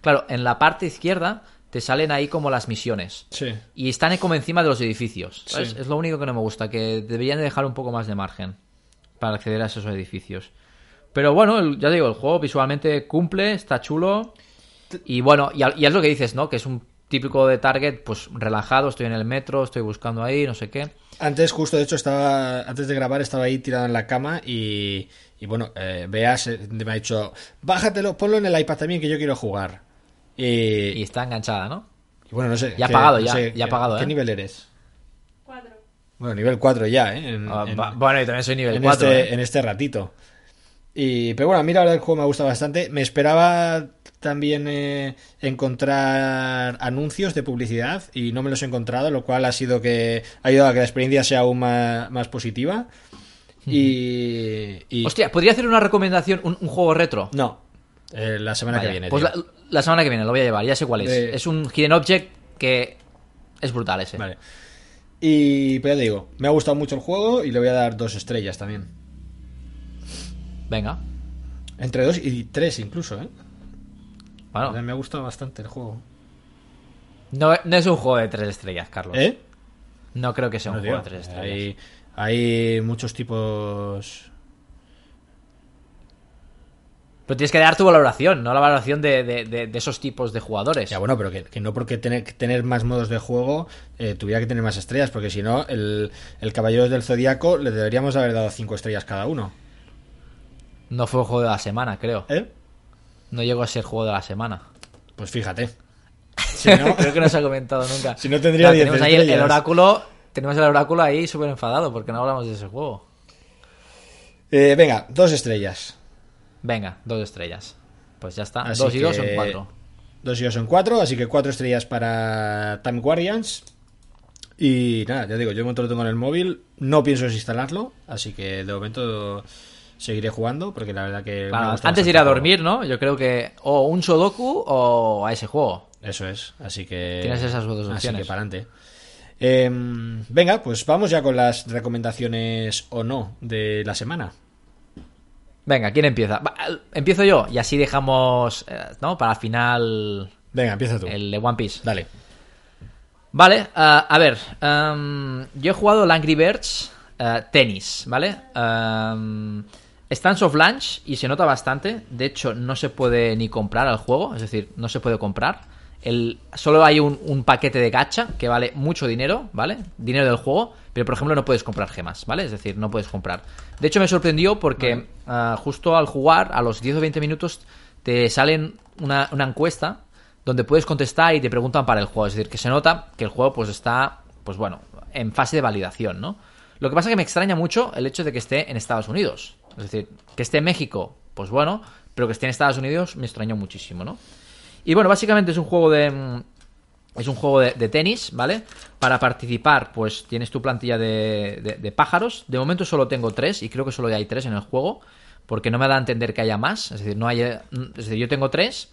Speaker 2: claro, en la parte izquierda te salen ahí como las misiones
Speaker 1: sí.
Speaker 2: y están como encima de los edificios. ¿sabes?
Speaker 1: Sí.
Speaker 2: Es lo único que no me gusta, que deberían de dejar un poco más de margen para acceder a esos edificios. Pero bueno, el- ya digo, el juego visualmente cumple, está chulo. Y bueno, y, es lo que dices, ¿no? Que es un típico de Target, pues relajado, estoy en el metro, estoy buscando ahí, no sé qué.
Speaker 1: Antes, justo de hecho, estaba. Antes de grabar, estaba ahí tirado en la cama y. Y bueno, eh, Beas eh, me ha dicho: Bájatelo, ponlo en el iPad también que yo quiero jugar. Y.
Speaker 2: Y está enganchada, ¿no?
Speaker 1: y bueno, no sé.
Speaker 2: Ya ha pagado,
Speaker 1: no
Speaker 2: ya,
Speaker 1: sé,
Speaker 2: ya ha pagado,
Speaker 1: ¿Qué
Speaker 2: ¿eh?
Speaker 1: nivel eres?
Speaker 4: Cuatro.
Speaker 1: Bueno, nivel 4 ya, ¿eh? En,
Speaker 2: Ah,
Speaker 1: en-
Speaker 2: bueno, yo también soy nivel
Speaker 1: en
Speaker 2: 4.
Speaker 1: este,
Speaker 2: ¿eh?
Speaker 1: en este ratito. Y, pero bueno, a mí la verdad el juego me gusta bastante. Me esperaba también eh, encontrar anuncios de publicidad y no me los he encontrado, lo cual ha sido que ha ayudado a que la experiencia sea aún más, más positiva. Y, y-
Speaker 2: Hostia, ¿podría hacer una recomendación, un, un juego retro?
Speaker 1: no, eh, la semana
Speaker 2: Vaya,
Speaker 1: que viene.
Speaker 2: Pues la, la semana que viene lo voy a llevar, ya sé cuál es.
Speaker 1: De-
Speaker 2: Es un hidden object que es brutal ese.
Speaker 1: Vale. Y pero ya te digo, me ha gustado mucho el juego y le voy a dar dos estrellas también.
Speaker 2: Venga.
Speaker 1: Entre dos y tres incluso, ¿eh?
Speaker 2: Bueno,
Speaker 1: Me ha gustado bastante el juego.
Speaker 2: no, no es un juego de tres estrellas, Carlos.
Speaker 1: ¿Eh?
Speaker 2: No creo que sea un juego de tres estrellas.
Speaker 1: Hay, hay muchos tipos.
Speaker 2: Pero tienes que dar tu valoración, no la valoración de, de- de- de esos tipos de jugadores.
Speaker 1: Ya bueno, pero que, que no porque tener, tener más modos de juego eh, tuviera que tener más estrellas, porque si no, el, el Caballero del Zodíaco le deberíamos haber dado cinco estrellas cada uno.
Speaker 2: No fue el juego de la semana, creo.
Speaker 1: ¿Eh?
Speaker 2: No llegó a ser juego de la semana.
Speaker 1: Pues fíjate. Si no,
Speaker 2: creo que no se ha comentado nunca.
Speaker 1: Si no, tendría
Speaker 2: Claro,
Speaker 1: 10
Speaker 2: tenemos ahí el, oráculo. Tenemos el oráculo ahí súper enfadado porque no hablamos de ese juego.
Speaker 1: eh, venga, dos estrellas.
Speaker 2: Venga, dos estrellas. Pues ya está.
Speaker 1: Así
Speaker 2: dos y dos son cuatro.
Speaker 1: Dos y dos son cuatro, así que cuatro estrellas para Time Guardians. Y nada, ya digo, yo de momento lo tengo en el móvil. No pienso desinstalarlo, así que de momento seguiré jugando, porque la verdad que...
Speaker 2: Claro, antes de ir a dormir, ¿no? Yo creo que o un Sudoku o a ese juego.
Speaker 1: Eso es, así que...
Speaker 2: Tienes esas dos
Speaker 1: Así
Speaker 2: opciones.
Speaker 1: que para adelante. venga, pues vamos ya con las recomendaciones o no de la semana.
Speaker 2: Venga, ¿quién empieza? Va, eh, empiezo yo y así dejamos, eh, ¿no? Para el final
Speaker 1: Venga, empieza tú.
Speaker 2: el de One Piece.
Speaker 1: Dale.
Speaker 2: Vale, ah, a ver, am, yo he jugado al Angry Birds eh, tenis, ¿vale? Am, Está en soft launch y se nota bastante. De hecho, no se puede ni comprar al juego, es decir, no se puede comprar. El, solo hay un, un paquete de gacha que vale mucho dinero, ¿vale? Dinero del juego, pero por ejemplo no puedes comprar gemas, ¿vale? Es decir, no puedes comprar. De hecho, me sorprendió porque ah, justo al jugar, a los 10 o 20 minutos, te salen una, una encuesta donde puedes contestar y te preguntan para el juego. Es decir, que se nota que el juego pues está, pues bueno, en fase de validación, ¿no? Lo que pasa es que me extraña mucho el hecho de que esté en Estados Unidos. Es decir, que esté en México, pues bueno, pero que esté en Estados Unidos me extrañó muchísimo, ¿no? Y bueno, básicamente es un juego de. mm, Es un juego de, tenis, ¿vale? Para participar, pues tienes tu plantilla de, de- pájaros. De momento solo tengo tres, y creo que solo hay tres en el juego. Porque no me da a entender que haya más. Es decir, no hay. Es decir, yo tengo tres,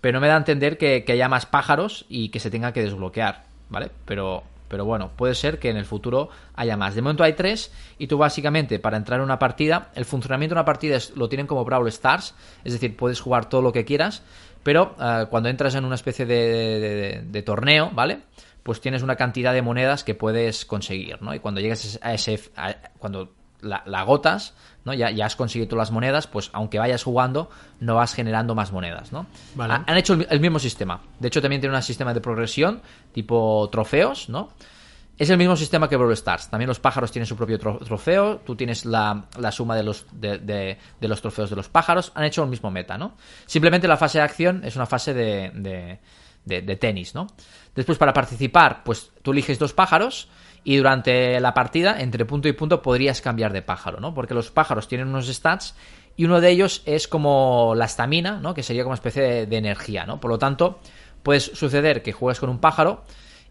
Speaker 2: pero no me da a entender que, que haya más pájaros y que se tenga que desbloquear, ¿vale? Pero, pero bueno, puede ser que en el futuro haya más. De momento hay tres y tú básicamente para entrar en una partida, el funcionamiento de una partida es- lo tienen como Brawl Stars, es decir, puedes jugar todo lo que quieras, pero eh, cuando entras en una especie de, de- de- de torneo, ¿vale? Pues tienes una cantidad de monedas que puedes conseguir, ¿no? Y cuando llegas a ese... a- cuando la, la agotas, ¿no? Ya, ya has conseguido todas las monedas, pues aunque vayas jugando, no vas generando más monedas, ¿no?
Speaker 1: Vale.
Speaker 2: Ha- Han hecho el, el mismo sistema. De hecho, también tiene un sistema de progresión, tipo trofeos, ¿no? Es el mismo sistema que Brawl Stars. También los pájaros tienen su propio tro- trofeo. Tú tienes la, la suma de los, de, de- los trofeos de los pájaros. Han hecho el mismo meta, ¿no? Simplemente la fase de acción es una fase de- de tenis, ¿no? Después, para participar, pues tú eliges dos pájaros y durante la partida, entre punto y punto, podrías cambiar de pájaro, ¿no? Porque los pájaros tienen unos stats y uno de ellos es como la estamina, ¿no? Que sería como una especie de, de energía, ¿no? Por lo tanto, puede suceder que juegues con un pájaro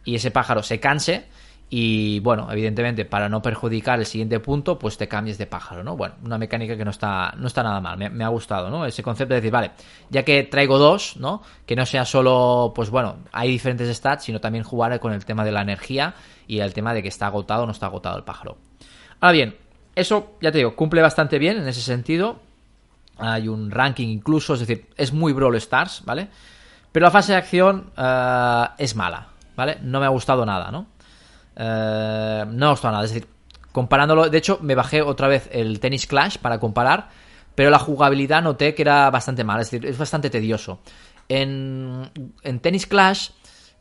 Speaker 2: y ese pájaro se canse y bueno, evidentemente para no perjudicar el siguiente punto, pues te cambies de pájaro, ¿no? Bueno, una mecánica que no está, no está nada mal, me, ha gustado, ¿no? Ese concepto de decir, vale, ya que traigo dos, ¿no? Que no sea solo, pues bueno, hay diferentes stats, sino también jugar con el tema de la energía y el tema de que está agotado o no está agotado el pájaro. Ahora bien, eso, ya te digo, cumple bastante bien en ese sentido. Hay un ranking incluso, es decir, es muy Brawl Stars, ¿vale? Pero la fase de acción eh, es mala, ¿vale? No me ha gustado nada, ¿no? Eh, no me nada, es decir, comparándolo, de hecho me bajé otra vez el Tennis Clash para comparar, pero la jugabilidad noté que era bastante mala, es decir, es bastante tedioso. En, en Tennis Clash,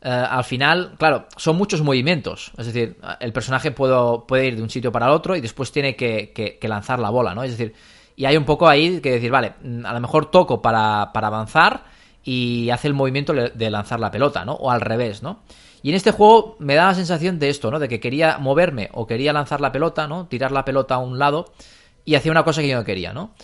Speaker 2: eh, al final, claro, son muchos movimientos, es decir, el personaje puede ir de un sitio para el otro y después tiene que, que- lanzar la bola, ¿no? Es decir, y hay un poco ahí que decir, vale, a lo mejor toco para, para avanzar y hace el movimiento de lanzar la pelota, ¿no? O al revés, ¿no? Y en este juego me da la sensación de esto, ¿no? De que quería moverme o quería lanzar la pelota, ¿no? Tirar la pelota a un lado y hacía una cosa que yo no quería, ¿no?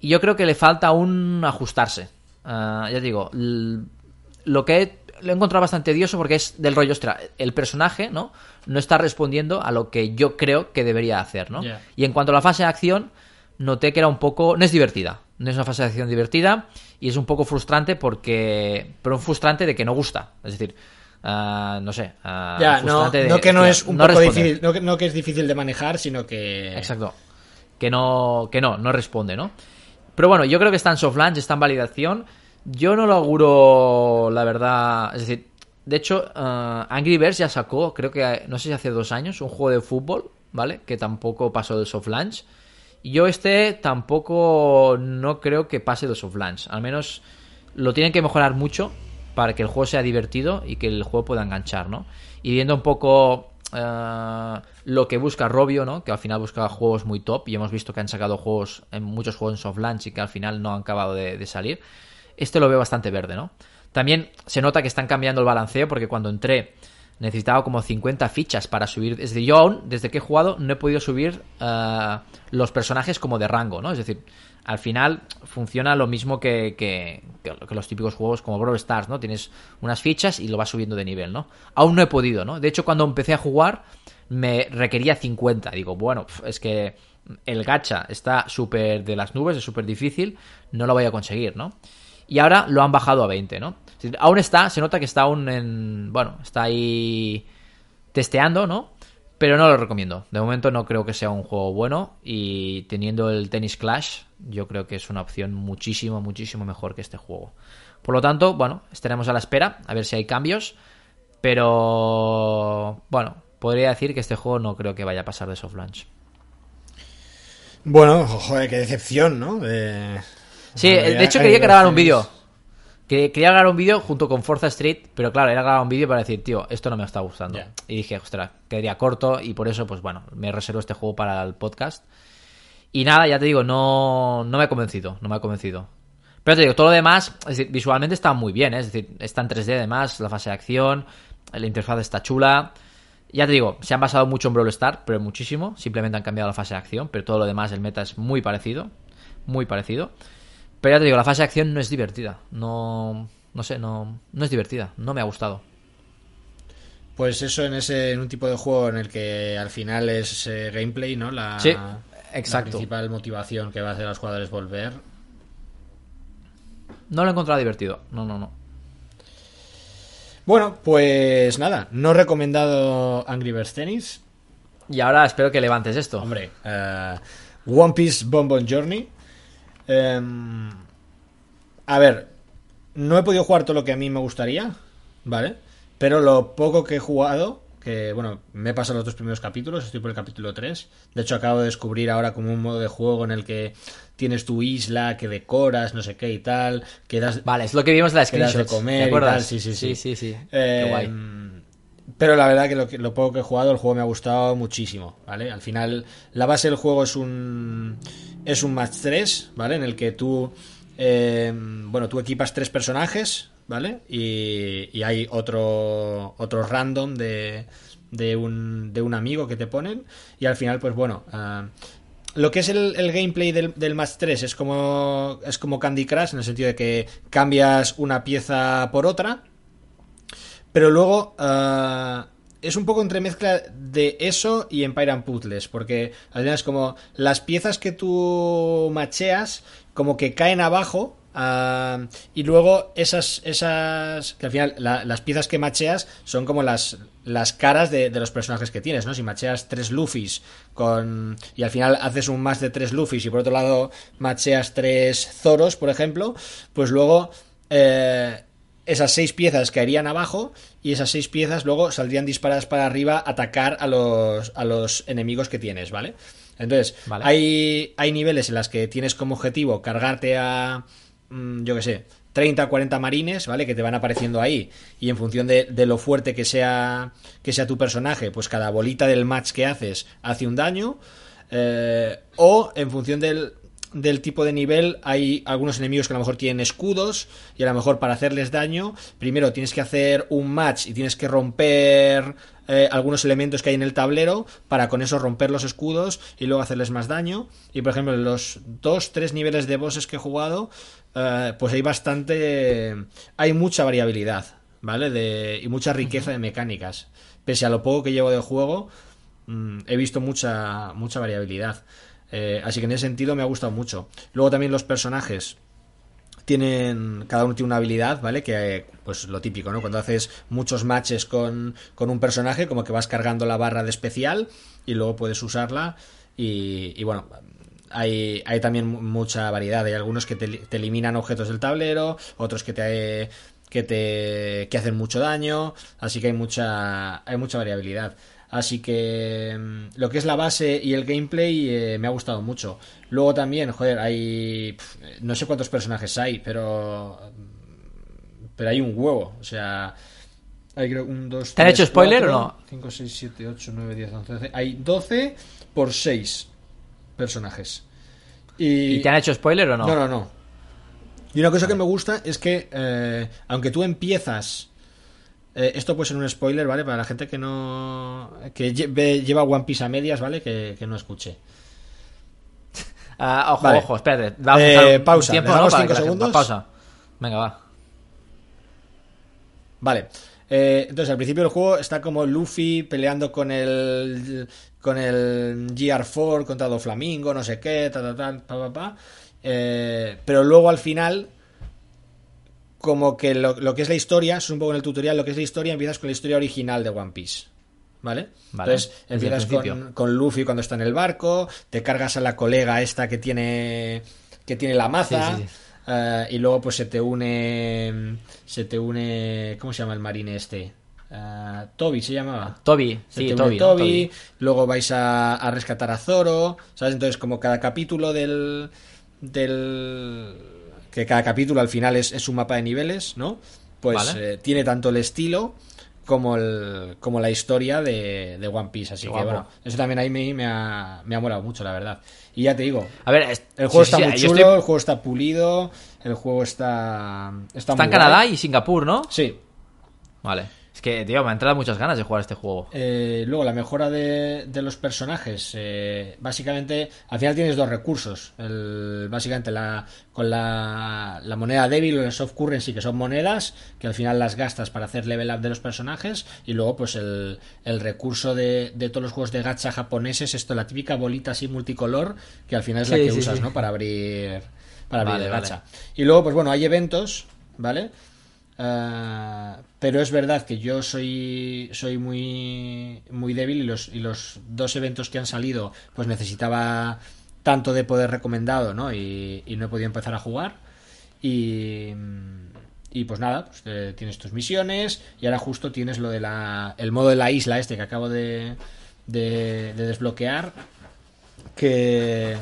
Speaker 2: Y yo creo que le falta aún ajustarse. Ah, ya digo, lo que he, lo he encontrado bastante tedioso porque es del rollo, ostra, el personaje, ¿no? No está respondiendo a lo que yo creo que debería hacer, ¿no? Y en cuanto a la fase de acción, noté que era un poco... No es divertida, no es una fase de acción divertida y es un poco frustrante porque... Pero un frustrante de que no gusta. Es decir, no sé.
Speaker 1: Ya, no,
Speaker 2: de-
Speaker 1: no que no es un
Speaker 2: no
Speaker 1: poco
Speaker 2: responde.
Speaker 1: difícil, no que, no que es difícil de manejar, sino que...
Speaker 2: Exacto. Que no, que no, no responde, ¿no? Pero bueno, yo creo que está en soft launch, está en validación. Yo no lo auguro, la verdad. Es decir, de hecho, eh, Angry Birds ya sacó, creo que, no sé si hace dos años, un juego de fútbol, ¿vale? Que tampoco pasó de soft launch. Y yo este tampoco no creo que pase de soft launch. Al menos lo tienen que mejorar mucho para que el juego sea divertido y que el juego pueda enganchar, ¿no? Y viendo un poco eh, lo que busca Robio, ¿no? Que al final busca juegos muy top y hemos visto que han sacado juegos en muchos juegos en soft launch y que al final no han acabado de, de salir. Este lo veo bastante verde, ¿no? También se nota que están cambiando el balanceo porque cuando entré necesitaba como 50 fichas para subir. Es decir, yo aún, desde que he jugado, no he podido subir eh, los personajes como de rango, ¿no? Es decir, al final funciona lo mismo que, que- que- los típicos juegos como Brawl Stars, ¿no? Tienes unas fichas y lo vas subiendo de nivel, ¿no? Aún no he podido, ¿no? De hecho, cuando empecé a jugar, me requería 50. Digo, bueno, es que el gacha está súper de las nubes, es súper difícil, no lo voy a conseguir, ¿no? Y ahora lo han bajado a 20, ¿no? Aún está, se nota que está aún en. Bueno, está ahí testeando, ¿no? Pero no lo recomiendo. De momento no creo que sea un juego bueno. Y teniendo el Tennis Clash, yo creo que es una opción muchísimo, muchísimo mejor que este juego. Por lo tanto, bueno, estaremos a la espera, a ver si hay cambios. Pero. Bueno, podría decir que este juego no creo que vaya a pasar de soft launch.
Speaker 1: Bueno, joder, qué decepción, ¿no?
Speaker 2: Sí, de hecho quería grabar un vídeo. Quería grabar un vídeo junto con Forza Street, pero claro, era grabar un vídeo para decir, tío, esto no me está gustando. Y dije, ostras, quedaría corto y por eso, pues bueno, me reservo este juego para el podcast. Y nada, ya te digo, no, no me ha convencido, no me ha convencido. Pero te digo, todo lo demás, es decir, visualmente está muy bien, ¿eh? es decir, está en 3D además, la fase de acción, la interfaz está chula. Ya te digo, se han basado mucho en Brawl Star, pero muchísimo. Simplemente han cambiado la fase de acción, pero todo lo demás, el meta es muy parecido. Muy parecido. Pero ya te digo, la fase de acción no es divertida. No, no sé, no, no es divertida. No me ha gustado.
Speaker 1: Pues eso en ese en un tipo de juego en el que al final es eh, gameplay, ¿no? La,
Speaker 2: sí, exacto.
Speaker 1: la principal motivación que va a hacer a los jugadores volver.
Speaker 2: No lo he encontrado divertido. No, no, no.
Speaker 1: Bueno, pues nada, no recomendado Angry Birds Tennis.
Speaker 2: Y ahora espero que levantes esto.
Speaker 1: Hombre, uh, One Piece Bonbon Journey. Em, a ver, no he podido jugar todo lo que a mí me gustaría, ¿vale? Pero lo poco que he jugado, que bueno, me he pasado los dos primeros capítulos, estoy por el capítulo 3. De hecho, acabo de descubrir ahora como un modo de juego en el que tienes tu isla, que decoras, no sé qué y tal, que das...
Speaker 2: Vale, es lo que vimos en la screenshot.
Speaker 1: de comer y tal, sí, sí,
Speaker 2: sí. Sí, sí,
Speaker 1: qué guay. Pero la verdad que lo, lo, poco que he jugado, el juego me ha gustado muchísimo, ¿vale? Al final, la base del juego es un... Es un match 3, ¿vale? En el que tú... Em, bueno, tú equipas tres personajes, ¿vale? Y, y hay otro, otro random de, de, un, de un amigo que te ponen. Y al final, pues bueno, uh, lo que es el, gameplay del, del, Match 3 es como, es como Candy Crush, en el sentido de que cambias una pieza por otra, pero luego uh, es un poco entremezcla de eso y Empire and Puzzles, porque al final es como las piezas que tú macheas como que caen abajo Uh, y luego esas, esas que al final las piezas que macheas son como las, las caras de, de, los personajes que tienes, ¿no? Si macheas tres Luffys con y al final haces un más de tres Luffys y por otro lado macheas tres Zoros, por ejemplo, pues luego eh, esas seis piezas caerían abajo y esas seis piezas luego saldrían disparadas para arriba a atacar a los, a los enemigos que tienes, ¿vale? Entonces, hay, hay niveles en las que tienes como objetivo cargarte a Mm, yo qué sé, 30 o 40 marines, ¿vale? Que te van apareciendo ahí. Y en función de, lo fuerte que sea, que sea tu personaje, pues cada bolita del match que haces hace un daño. Eh, o en función del, del tipo de nivel hay algunos enemigos que a lo mejor tienen escudos y a lo mejor para hacerles daño primero tienes que hacer un match y tienes que romper eh, algunos elementos que hay en el tablero para con eso romper los escudos y luego hacerles más daño. Y por ejemplo en los dos tres niveles de bosses que he jugado eh, pues hay bastante hay mucha variabilidad vale de, y mucha riqueza de mecánicas. Pese a lo poco que llevo de juego mm, he visto mucha mucha variabilidad eh, así que en ese sentido me ha gustado mucho. Luego también los personajes tienen cada uno tiene una habilidad, ¿vale? Que pues lo típico, ¿no? Cuando haces muchos matches con, un personaje, como que vas cargando la barra de especial y luego puedes usarla y, bueno, hay, hay, también mucha variedad. Hay algunos que te, eliminan objetos del tablero, otros que te que te que hacen mucho daño, así que hay mucha hay mucha variabilidad. Así que mm, lo que es la base y el gameplay eh, me ha gustado mucho. Luego también, joder, hay... No sé cuántos personajes hay, pero... Mm, pero hay un huevo. O sea... Hay creo un, dos,
Speaker 2: ¿Te han hecho spoiler o no?
Speaker 1: 5, 6, 7, 8, 9, 10, 11, 12. Hay 12 por 6 personajes.
Speaker 2: Y... ¿Y te han hecho spoiler o no?
Speaker 1: No, no, no. Y una cosa que me gusta es que, eh, aunque tú empiezas eh, esto puede ser un spoiler, ¿vale? Para la gente que no. que lleva One Piece a medias, ¿vale? Que, no escuche.
Speaker 2: Ah, ojo, ojo, espérate.
Speaker 1: Eh, pausa, tiempo, damos 5 segundos.
Speaker 2: pausa. Venga, va.
Speaker 1: Vale. Eh, entonces, al principio del juego está como Luffy peleando con el. con el GR4 contra Doflamingo, no sé qué, ta, ta, ta, pa, pa, pa. pero luego al final como que lo, que es la historia, es un poco en el tutorial, lo que es la historia, empiezas con la historia original de One Piece. ¿Vale? Entonces empiezas con, Luffy cuando está en el barco, te cargas a la colega esta que tiene que tiene la maza eh, y luego pues se te une se te une ¿cómo se llama el marine este? eh, Toby se llamaba.
Speaker 2: Toby, sí, Toby.
Speaker 1: Toby,
Speaker 2: Toby.
Speaker 1: luego vais a, a rescatar a Zoro, ¿sabes? Entonces, como cada capítulo del. del. Que cada capítulo al final es, es un mapa de niveles, ¿no? Pues
Speaker 2: Vale.
Speaker 1: eh, tiene tanto el estilo como el como la historia de, de One Piece. Así
Speaker 2: Qué
Speaker 1: que
Speaker 2: guapo.
Speaker 1: bueno, eso también ahí me, me ha, me ha molado mucho, la verdad. Y ya te digo,
Speaker 2: A ver, es-
Speaker 1: el juego
Speaker 2: sí,
Speaker 1: está
Speaker 2: sí,
Speaker 1: muy chulo,
Speaker 2: estoy-
Speaker 1: el juego está pulido, el juego está. Está,
Speaker 2: Está
Speaker 1: muy
Speaker 2: en Canadá y Singapur, ¿no?
Speaker 1: Sí,
Speaker 2: Vale. Es que, tío, me han entrado muchas ganas de jugar este juego.
Speaker 1: Eh, luego, la mejora de, de los personajes. eh, básicamente, al final tienes dos recursos. El, básicamente, la, con la, la moneda débil o el soft currency, que son monedas, que al final las gastas para hacer level up de los personajes. Y luego, pues el, el recurso de, de todos los juegos de gacha japoneses, esto, la típica bolita así multicolor, que al final es la que
Speaker 2: sí,
Speaker 1: usas,
Speaker 2: sí.
Speaker 1: ¿no? Para abrir, para abrir
Speaker 2: Vale,
Speaker 1: el
Speaker 2: vale.
Speaker 1: gacha. Y luego, pues bueno, hay eventos, ¿vale? Ah, pero es verdad que yo soy soy muy muy débil y los, y los dos eventos que han salido pues necesitaba tanto de poder recomendado ¿no? y, y no he podido empezar a jugar y, y pues nada pues, eh, tienes tus misiones y ahora justo tienes lo de la el modo de la isla este que acabo de, de, de desbloquear que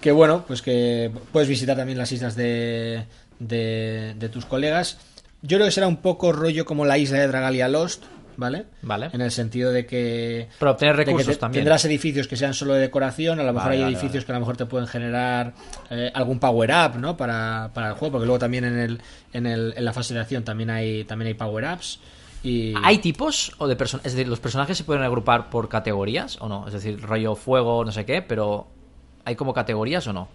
Speaker 1: que bueno, pues que puedes visitar también las islas de, de, de tus colegas. Yo creo que será un poco rollo como la isla de Dragalia Lost, ¿vale?
Speaker 2: Vale.
Speaker 1: En el sentido de que,
Speaker 2: Para obtener recursos
Speaker 1: te-
Speaker 2: también.
Speaker 1: tendrás edificios que sean solo de decoración, a lo mejor
Speaker 2: Vale,
Speaker 1: hay
Speaker 2: vale,
Speaker 1: edificios
Speaker 2: vale.
Speaker 1: que a lo mejor te pueden generar eh, algún power up, ¿no? Para, para el juego, porque luego también en el, en el en la fase de acción también hay también hay power ups y
Speaker 2: ¿Hay tipos o de personas? Es decir, ¿los personajes se pueden agrupar por categorías o no? Es decir, rollo fuego, no sé qué, pero ¿hay como categorías o no?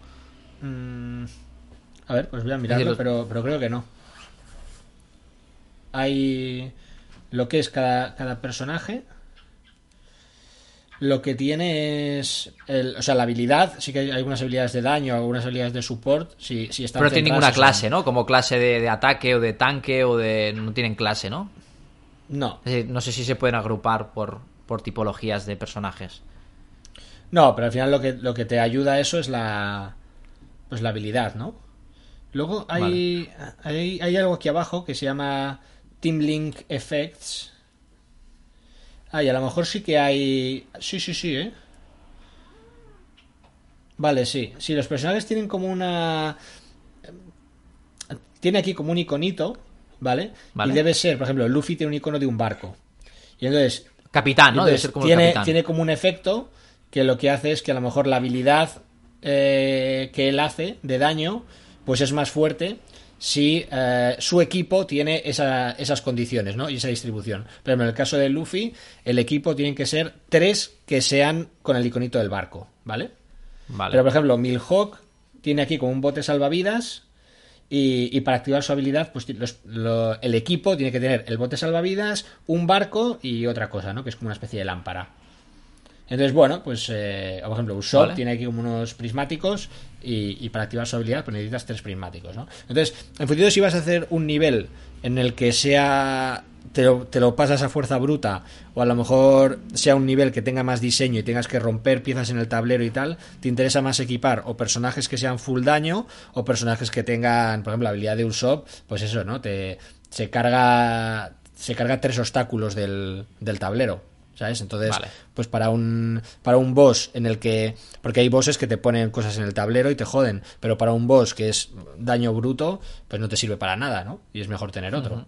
Speaker 1: Mm, a ver, pues voy a mirarlo,
Speaker 2: los-
Speaker 1: pero, pero creo que no. Hay lo que es cada, cada personaje. Lo que tiene es. el- o sea, la habilidad. Sí que hay algunas habilidades de daño, algunas habilidades de support. Si, si están
Speaker 2: Pero no tiene ninguna clase, ¿no? Como clase de, de ataque o de tanque o de... No tienen clase, ¿no?
Speaker 1: No,
Speaker 2: decir, no sé si se pueden agrupar por, por tipologías de personajes.
Speaker 1: no, pero al final lo que, lo que te ayuda a eso es la. Pues la habilidad, ¿no? Luego hay, hay, hay algo aquí abajo que se llama Team Link Effects. Ah, y a lo mejor sí que hay. Sí, sí, sí, ¿eh? Vale, sí. Sí, los personajes tienen como una. Tiene aquí como un iconito, ¿vale?
Speaker 2: Vale.
Speaker 1: Y debe ser, por ejemplo, Luffy tiene un icono de un barco. Y entonces
Speaker 2: Capitán, ¿no? Debe ser como el
Speaker 1: tiene,
Speaker 2: capitán.
Speaker 1: tiene como un efecto que lo que hace es que a lo mejor la habilidad eh, que él hace de daño pues es más fuerte si eh, su equipo tiene esa- esas condiciones ¿no? y esa distribución. Pero en el caso de Luffy, el equipo tienen que ser tres que sean con el iconito del barco, ¿vale?
Speaker 2: Vale.
Speaker 1: Pero por ejemplo, Milhawk tiene aquí como un bote salvavidas y, y para activar su habilidad, pues ti- los- lo- el equipo tiene que tener el bote salvavidas, un barco y otra cosa, ¿no? Que es como una especie de lámpara. Entonces, bueno, pues, eh, por ejemplo, Usopp
Speaker 2: Vale.
Speaker 1: tiene aquí como unos prismáticos y, y para activar su habilidad pues necesitas tres prismáticos, ¿no? Entonces, en función de si vas a hacer un nivel en el que sea te lo, te lo pasas a fuerza bruta o a lo mejor sea un nivel que tenga más diseño y tengas que romper piezas en el tablero y tal, te interesa más equipar o personajes que sean full daño o personajes que tengan, por ejemplo, la habilidad de Usopp, pues eso, ¿no? Te, se carga se carga tres obstáculos del, del tablero, ¿sabes? Entonces,
Speaker 2: Vale.
Speaker 1: pues para un para un boss en el que porque hay bosses que te ponen cosas en el tablero y te joden, pero para un boss que es daño bruto, pues no te sirve para nada, ¿no? Y es mejor tener otro.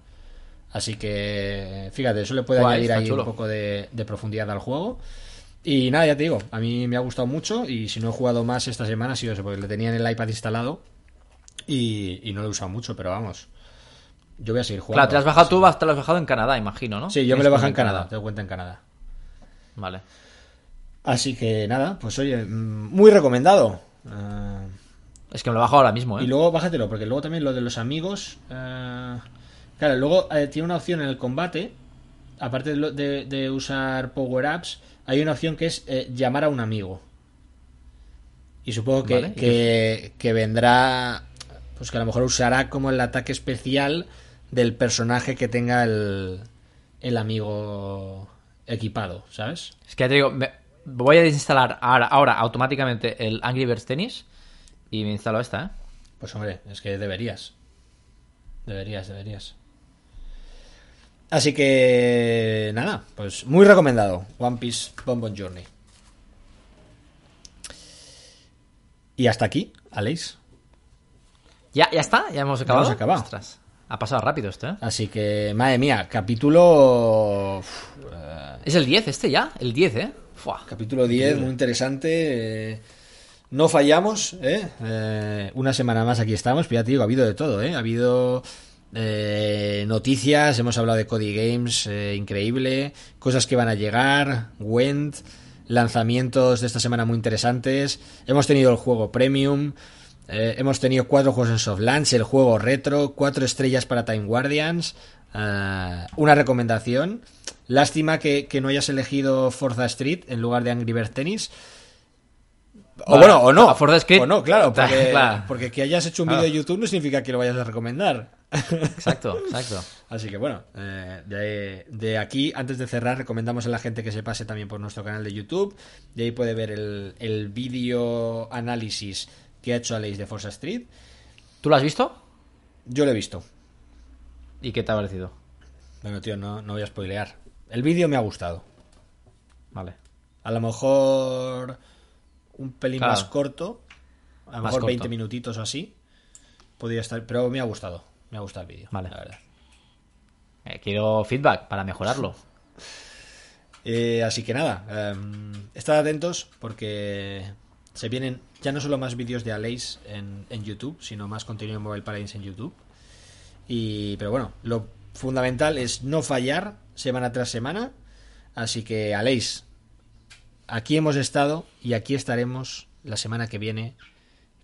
Speaker 1: Así que, fíjate, eso le puede
Speaker 2: Guay,
Speaker 1: añadir ahí
Speaker 2: chulo.
Speaker 1: un poco de, de profundidad al juego. Y nada, ya te digo, a mí me ha gustado mucho y si no he jugado más esta semana ha sido eso, porque le tenía en el iPad instalado y, y no lo he usado mucho, pero vamos, yo voy a seguir jugando.
Speaker 2: Claro, te lo has bajado tú, te lo has bajado en Canadá, imagino, ¿no?
Speaker 1: Sí, yo me lo he bajado en
Speaker 2: cuenta
Speaker 1: Canadá, tengo cuenta en Canadá.
Speaker 2: Vale.
Speaker 1: Así que nada, pues oye, mm, muy recomendado.
Speaker 2: Es que me lo he bajado ahora mismo, ¿eh?
Speaker 1: y luego bájatelo, porque luego también lo de los amigos. eh, claro, luego eh, tiene una opción en el combate. Aparte de, lo- de- de usar power-ups, hay una opción que es eh, llamar a un amigo. Y supongo que,
Speaker 2: Vale, ¿y
Speaker 1: que, que vendrá. Pues que a lo mejor usará como el ataque especial del personaje que tenga el, el amigo equipado, ¿sabes?
Speaker 2: Es que ya te digo, me- voy a desinstalar ahora, ahora automáticamente el Angry Birds Tennis y me instalo esta, ¿eh?
Speaker 1: Pues hombre, es que deberías. Deberías, deberías. Así que nada, pues muy recomendado. One Piece Bonbon Journey. Y hasta aquí, Aleix.
Speaker 2: ¿Ya, ¿Ya está? ¿Ya hemos acabado?
Speaker 1: hemos acabado.
Speaker 2: Ostras, ha pasado rápido esto, ¿eh?
Speaker 1: Así que, madre mía, capítulo. uf, eh,
Speaker 2: Es el 10 este ya, el 10, ¿eh? Fua.
Speaker 1: capítulo 10, muy interesante. eh, no fallamos, ¿eh? Eh, Una semana más aquí estamos, pero ya te digo, ha habido de todo, ¿eh? Ha habido eh, noticias, hemos hablado de Cody Games, eh, increíble, cosas que van a llegar, Went, lanzamientos de esta semana muy interesantes, hemos tenido el juego Premium, eh, hemos tenido cuatro juegos en soft launch, el juego retro, cuatro estrellas para Time Guardians, eh, una recomendación. Lástima que, que no hayas elegido Forza Street en lugar de Angry Birds Tennis. O
Speaker 2: Bueno,
Speaker 1: o no.
Speaker 2: a Forza Street-
Speaker 1: O no, claro, porque,
Speaker 2: Claro.
Speaker 1: porque que hayas hecho un
Speaker 2: Claro.
Speaker 1: vídeo de YouTube no significa que lo vayas a recomendar.
Speaker 2: Exacto, exacto.
Speaker 1: Así que bueno, eh, de, de aquí, antes de cerrar, recomendamos a la gente que se pase también por nuestro canal de YouTube. De ahí puede ver el, el vídeo análisis que ha hecho Aleix de Forza Street.
Speaker 2: ¿Tú lo has visto?
Speaker 1: Yo lo he visto.
Speaker 2: ¿Y qué te ha parecido?
Speaker 1: Bueno, tío, no, no voy a spoilear. El vídeo me ha gustado.
Speaker 2: Vale.
Speaker 1: A lo mejor un pelín
Speaker 2: Claro.
Speaker 1: más corto. A lo
Speaker 2: Más
Speaker 1: mejor
Speaker 2: corto.
Speaker 1: 20 minutitos o así. Podría estar, pero me ha gustado. Me ha gustado el vídeo,
Speaker 2: Vale.
Speaker 1: la verdad.
Speaker 2: Eh, quiero feedback para mejorarlo.
Speaker 1: Eh, así que nada, em, estad atentos porque se vienen ya no solo más vídeos de Aleix en, en YouTube, sino más contenido de Mobile Paladins en YouTube. Y, pero bueno, lo fundamental es no fallar semana tras semana. Así que Aleix, aquí hemos estado y aquí estaremos la semana que viene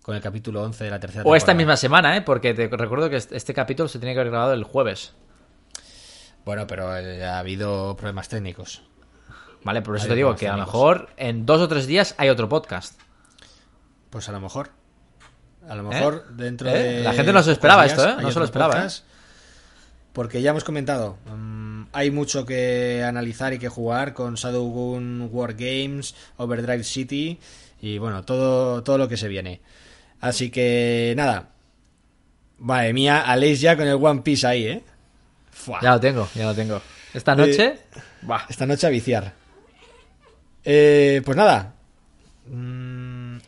Speaker 1: con el capítulo 11 de la tercera
Speaker 2: O esta
Speaker 1: temporada.
Speaker 2: misma semana, ¿eh? Porque te recuerdo que este capítulo se tenía que haber grabado el jueves.
Speaker 1: Bueno, pero eh, ha habido problemas técnicos.
Speaker 2: Vale, por eso
Speaker 1: Hay
Speaker 2: te digo que a lo mejor en dos o tres días hay otro podcast.
Speaker 1: Pues a lo mejor. A lo mejor dentro
Speaker 2: ¿Eh?
Speaker 1: de.
Speaker 2: La gente no se esperaba
Speaker 1: días
Speaker 2: esto, ¿eh? No se lo esperaba,
Speaker 1: podcast, Porque ya hemos comentado, mm, hay mucho que analizar y que jugar con Shadowgun War Games, Overdrive City y bueno, todo, todo lo que se viene. Así que nada. Madre mía, Aleix ya con el One Piece ahí, ¿eh?
Speaker 2: Ya lo tengo, ya lo tengo. Esta noche. Buah.
Speaker 1: Esta noche a viciar. Eh, pues nada. Mm,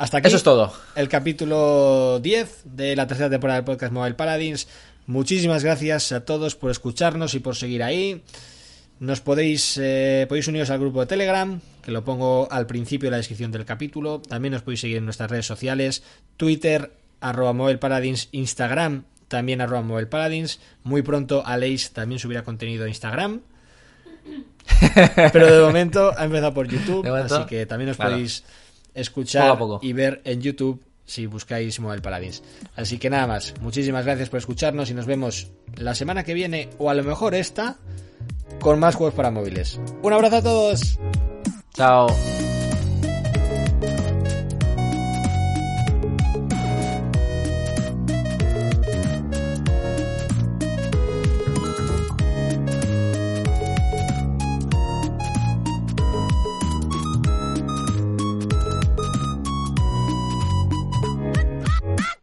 Speaker 1: hasta aquí.
Speaker 2: Eso es todo.
Speaker 1: El capítulo 10 de la tercera temporada del podcast Mobile Paladins. Muchísimas gracias a todos por escucharnos y por seguir ahí. Nos podéis, eh, podéis uniros al grupo de Telegram, que lo pongo al principio de la descripción del capítulo. También nos podéis seguir en nuestras redes sociales, Twitter, arroba Mobile Paladins, Instagram, también arroba Mobile Paladins. Muy pronto Aleix también subirá contenido a Instagram. Pero de momento ha empezado por YouTube, así que también os
Speaker 2: claro.
Speaker 1: podéis escuchar
Speaker 2: Poco a poco.
Speaker 1: y ver en YouTube si buscáis Mobile Paladins. Así que nada más, muchísimas gracias por escucharnos y nos vemos la semana que viene o a lo mejor esta con más juegos para móviles. Un abrazo a todos.
Speaker 2: Chao.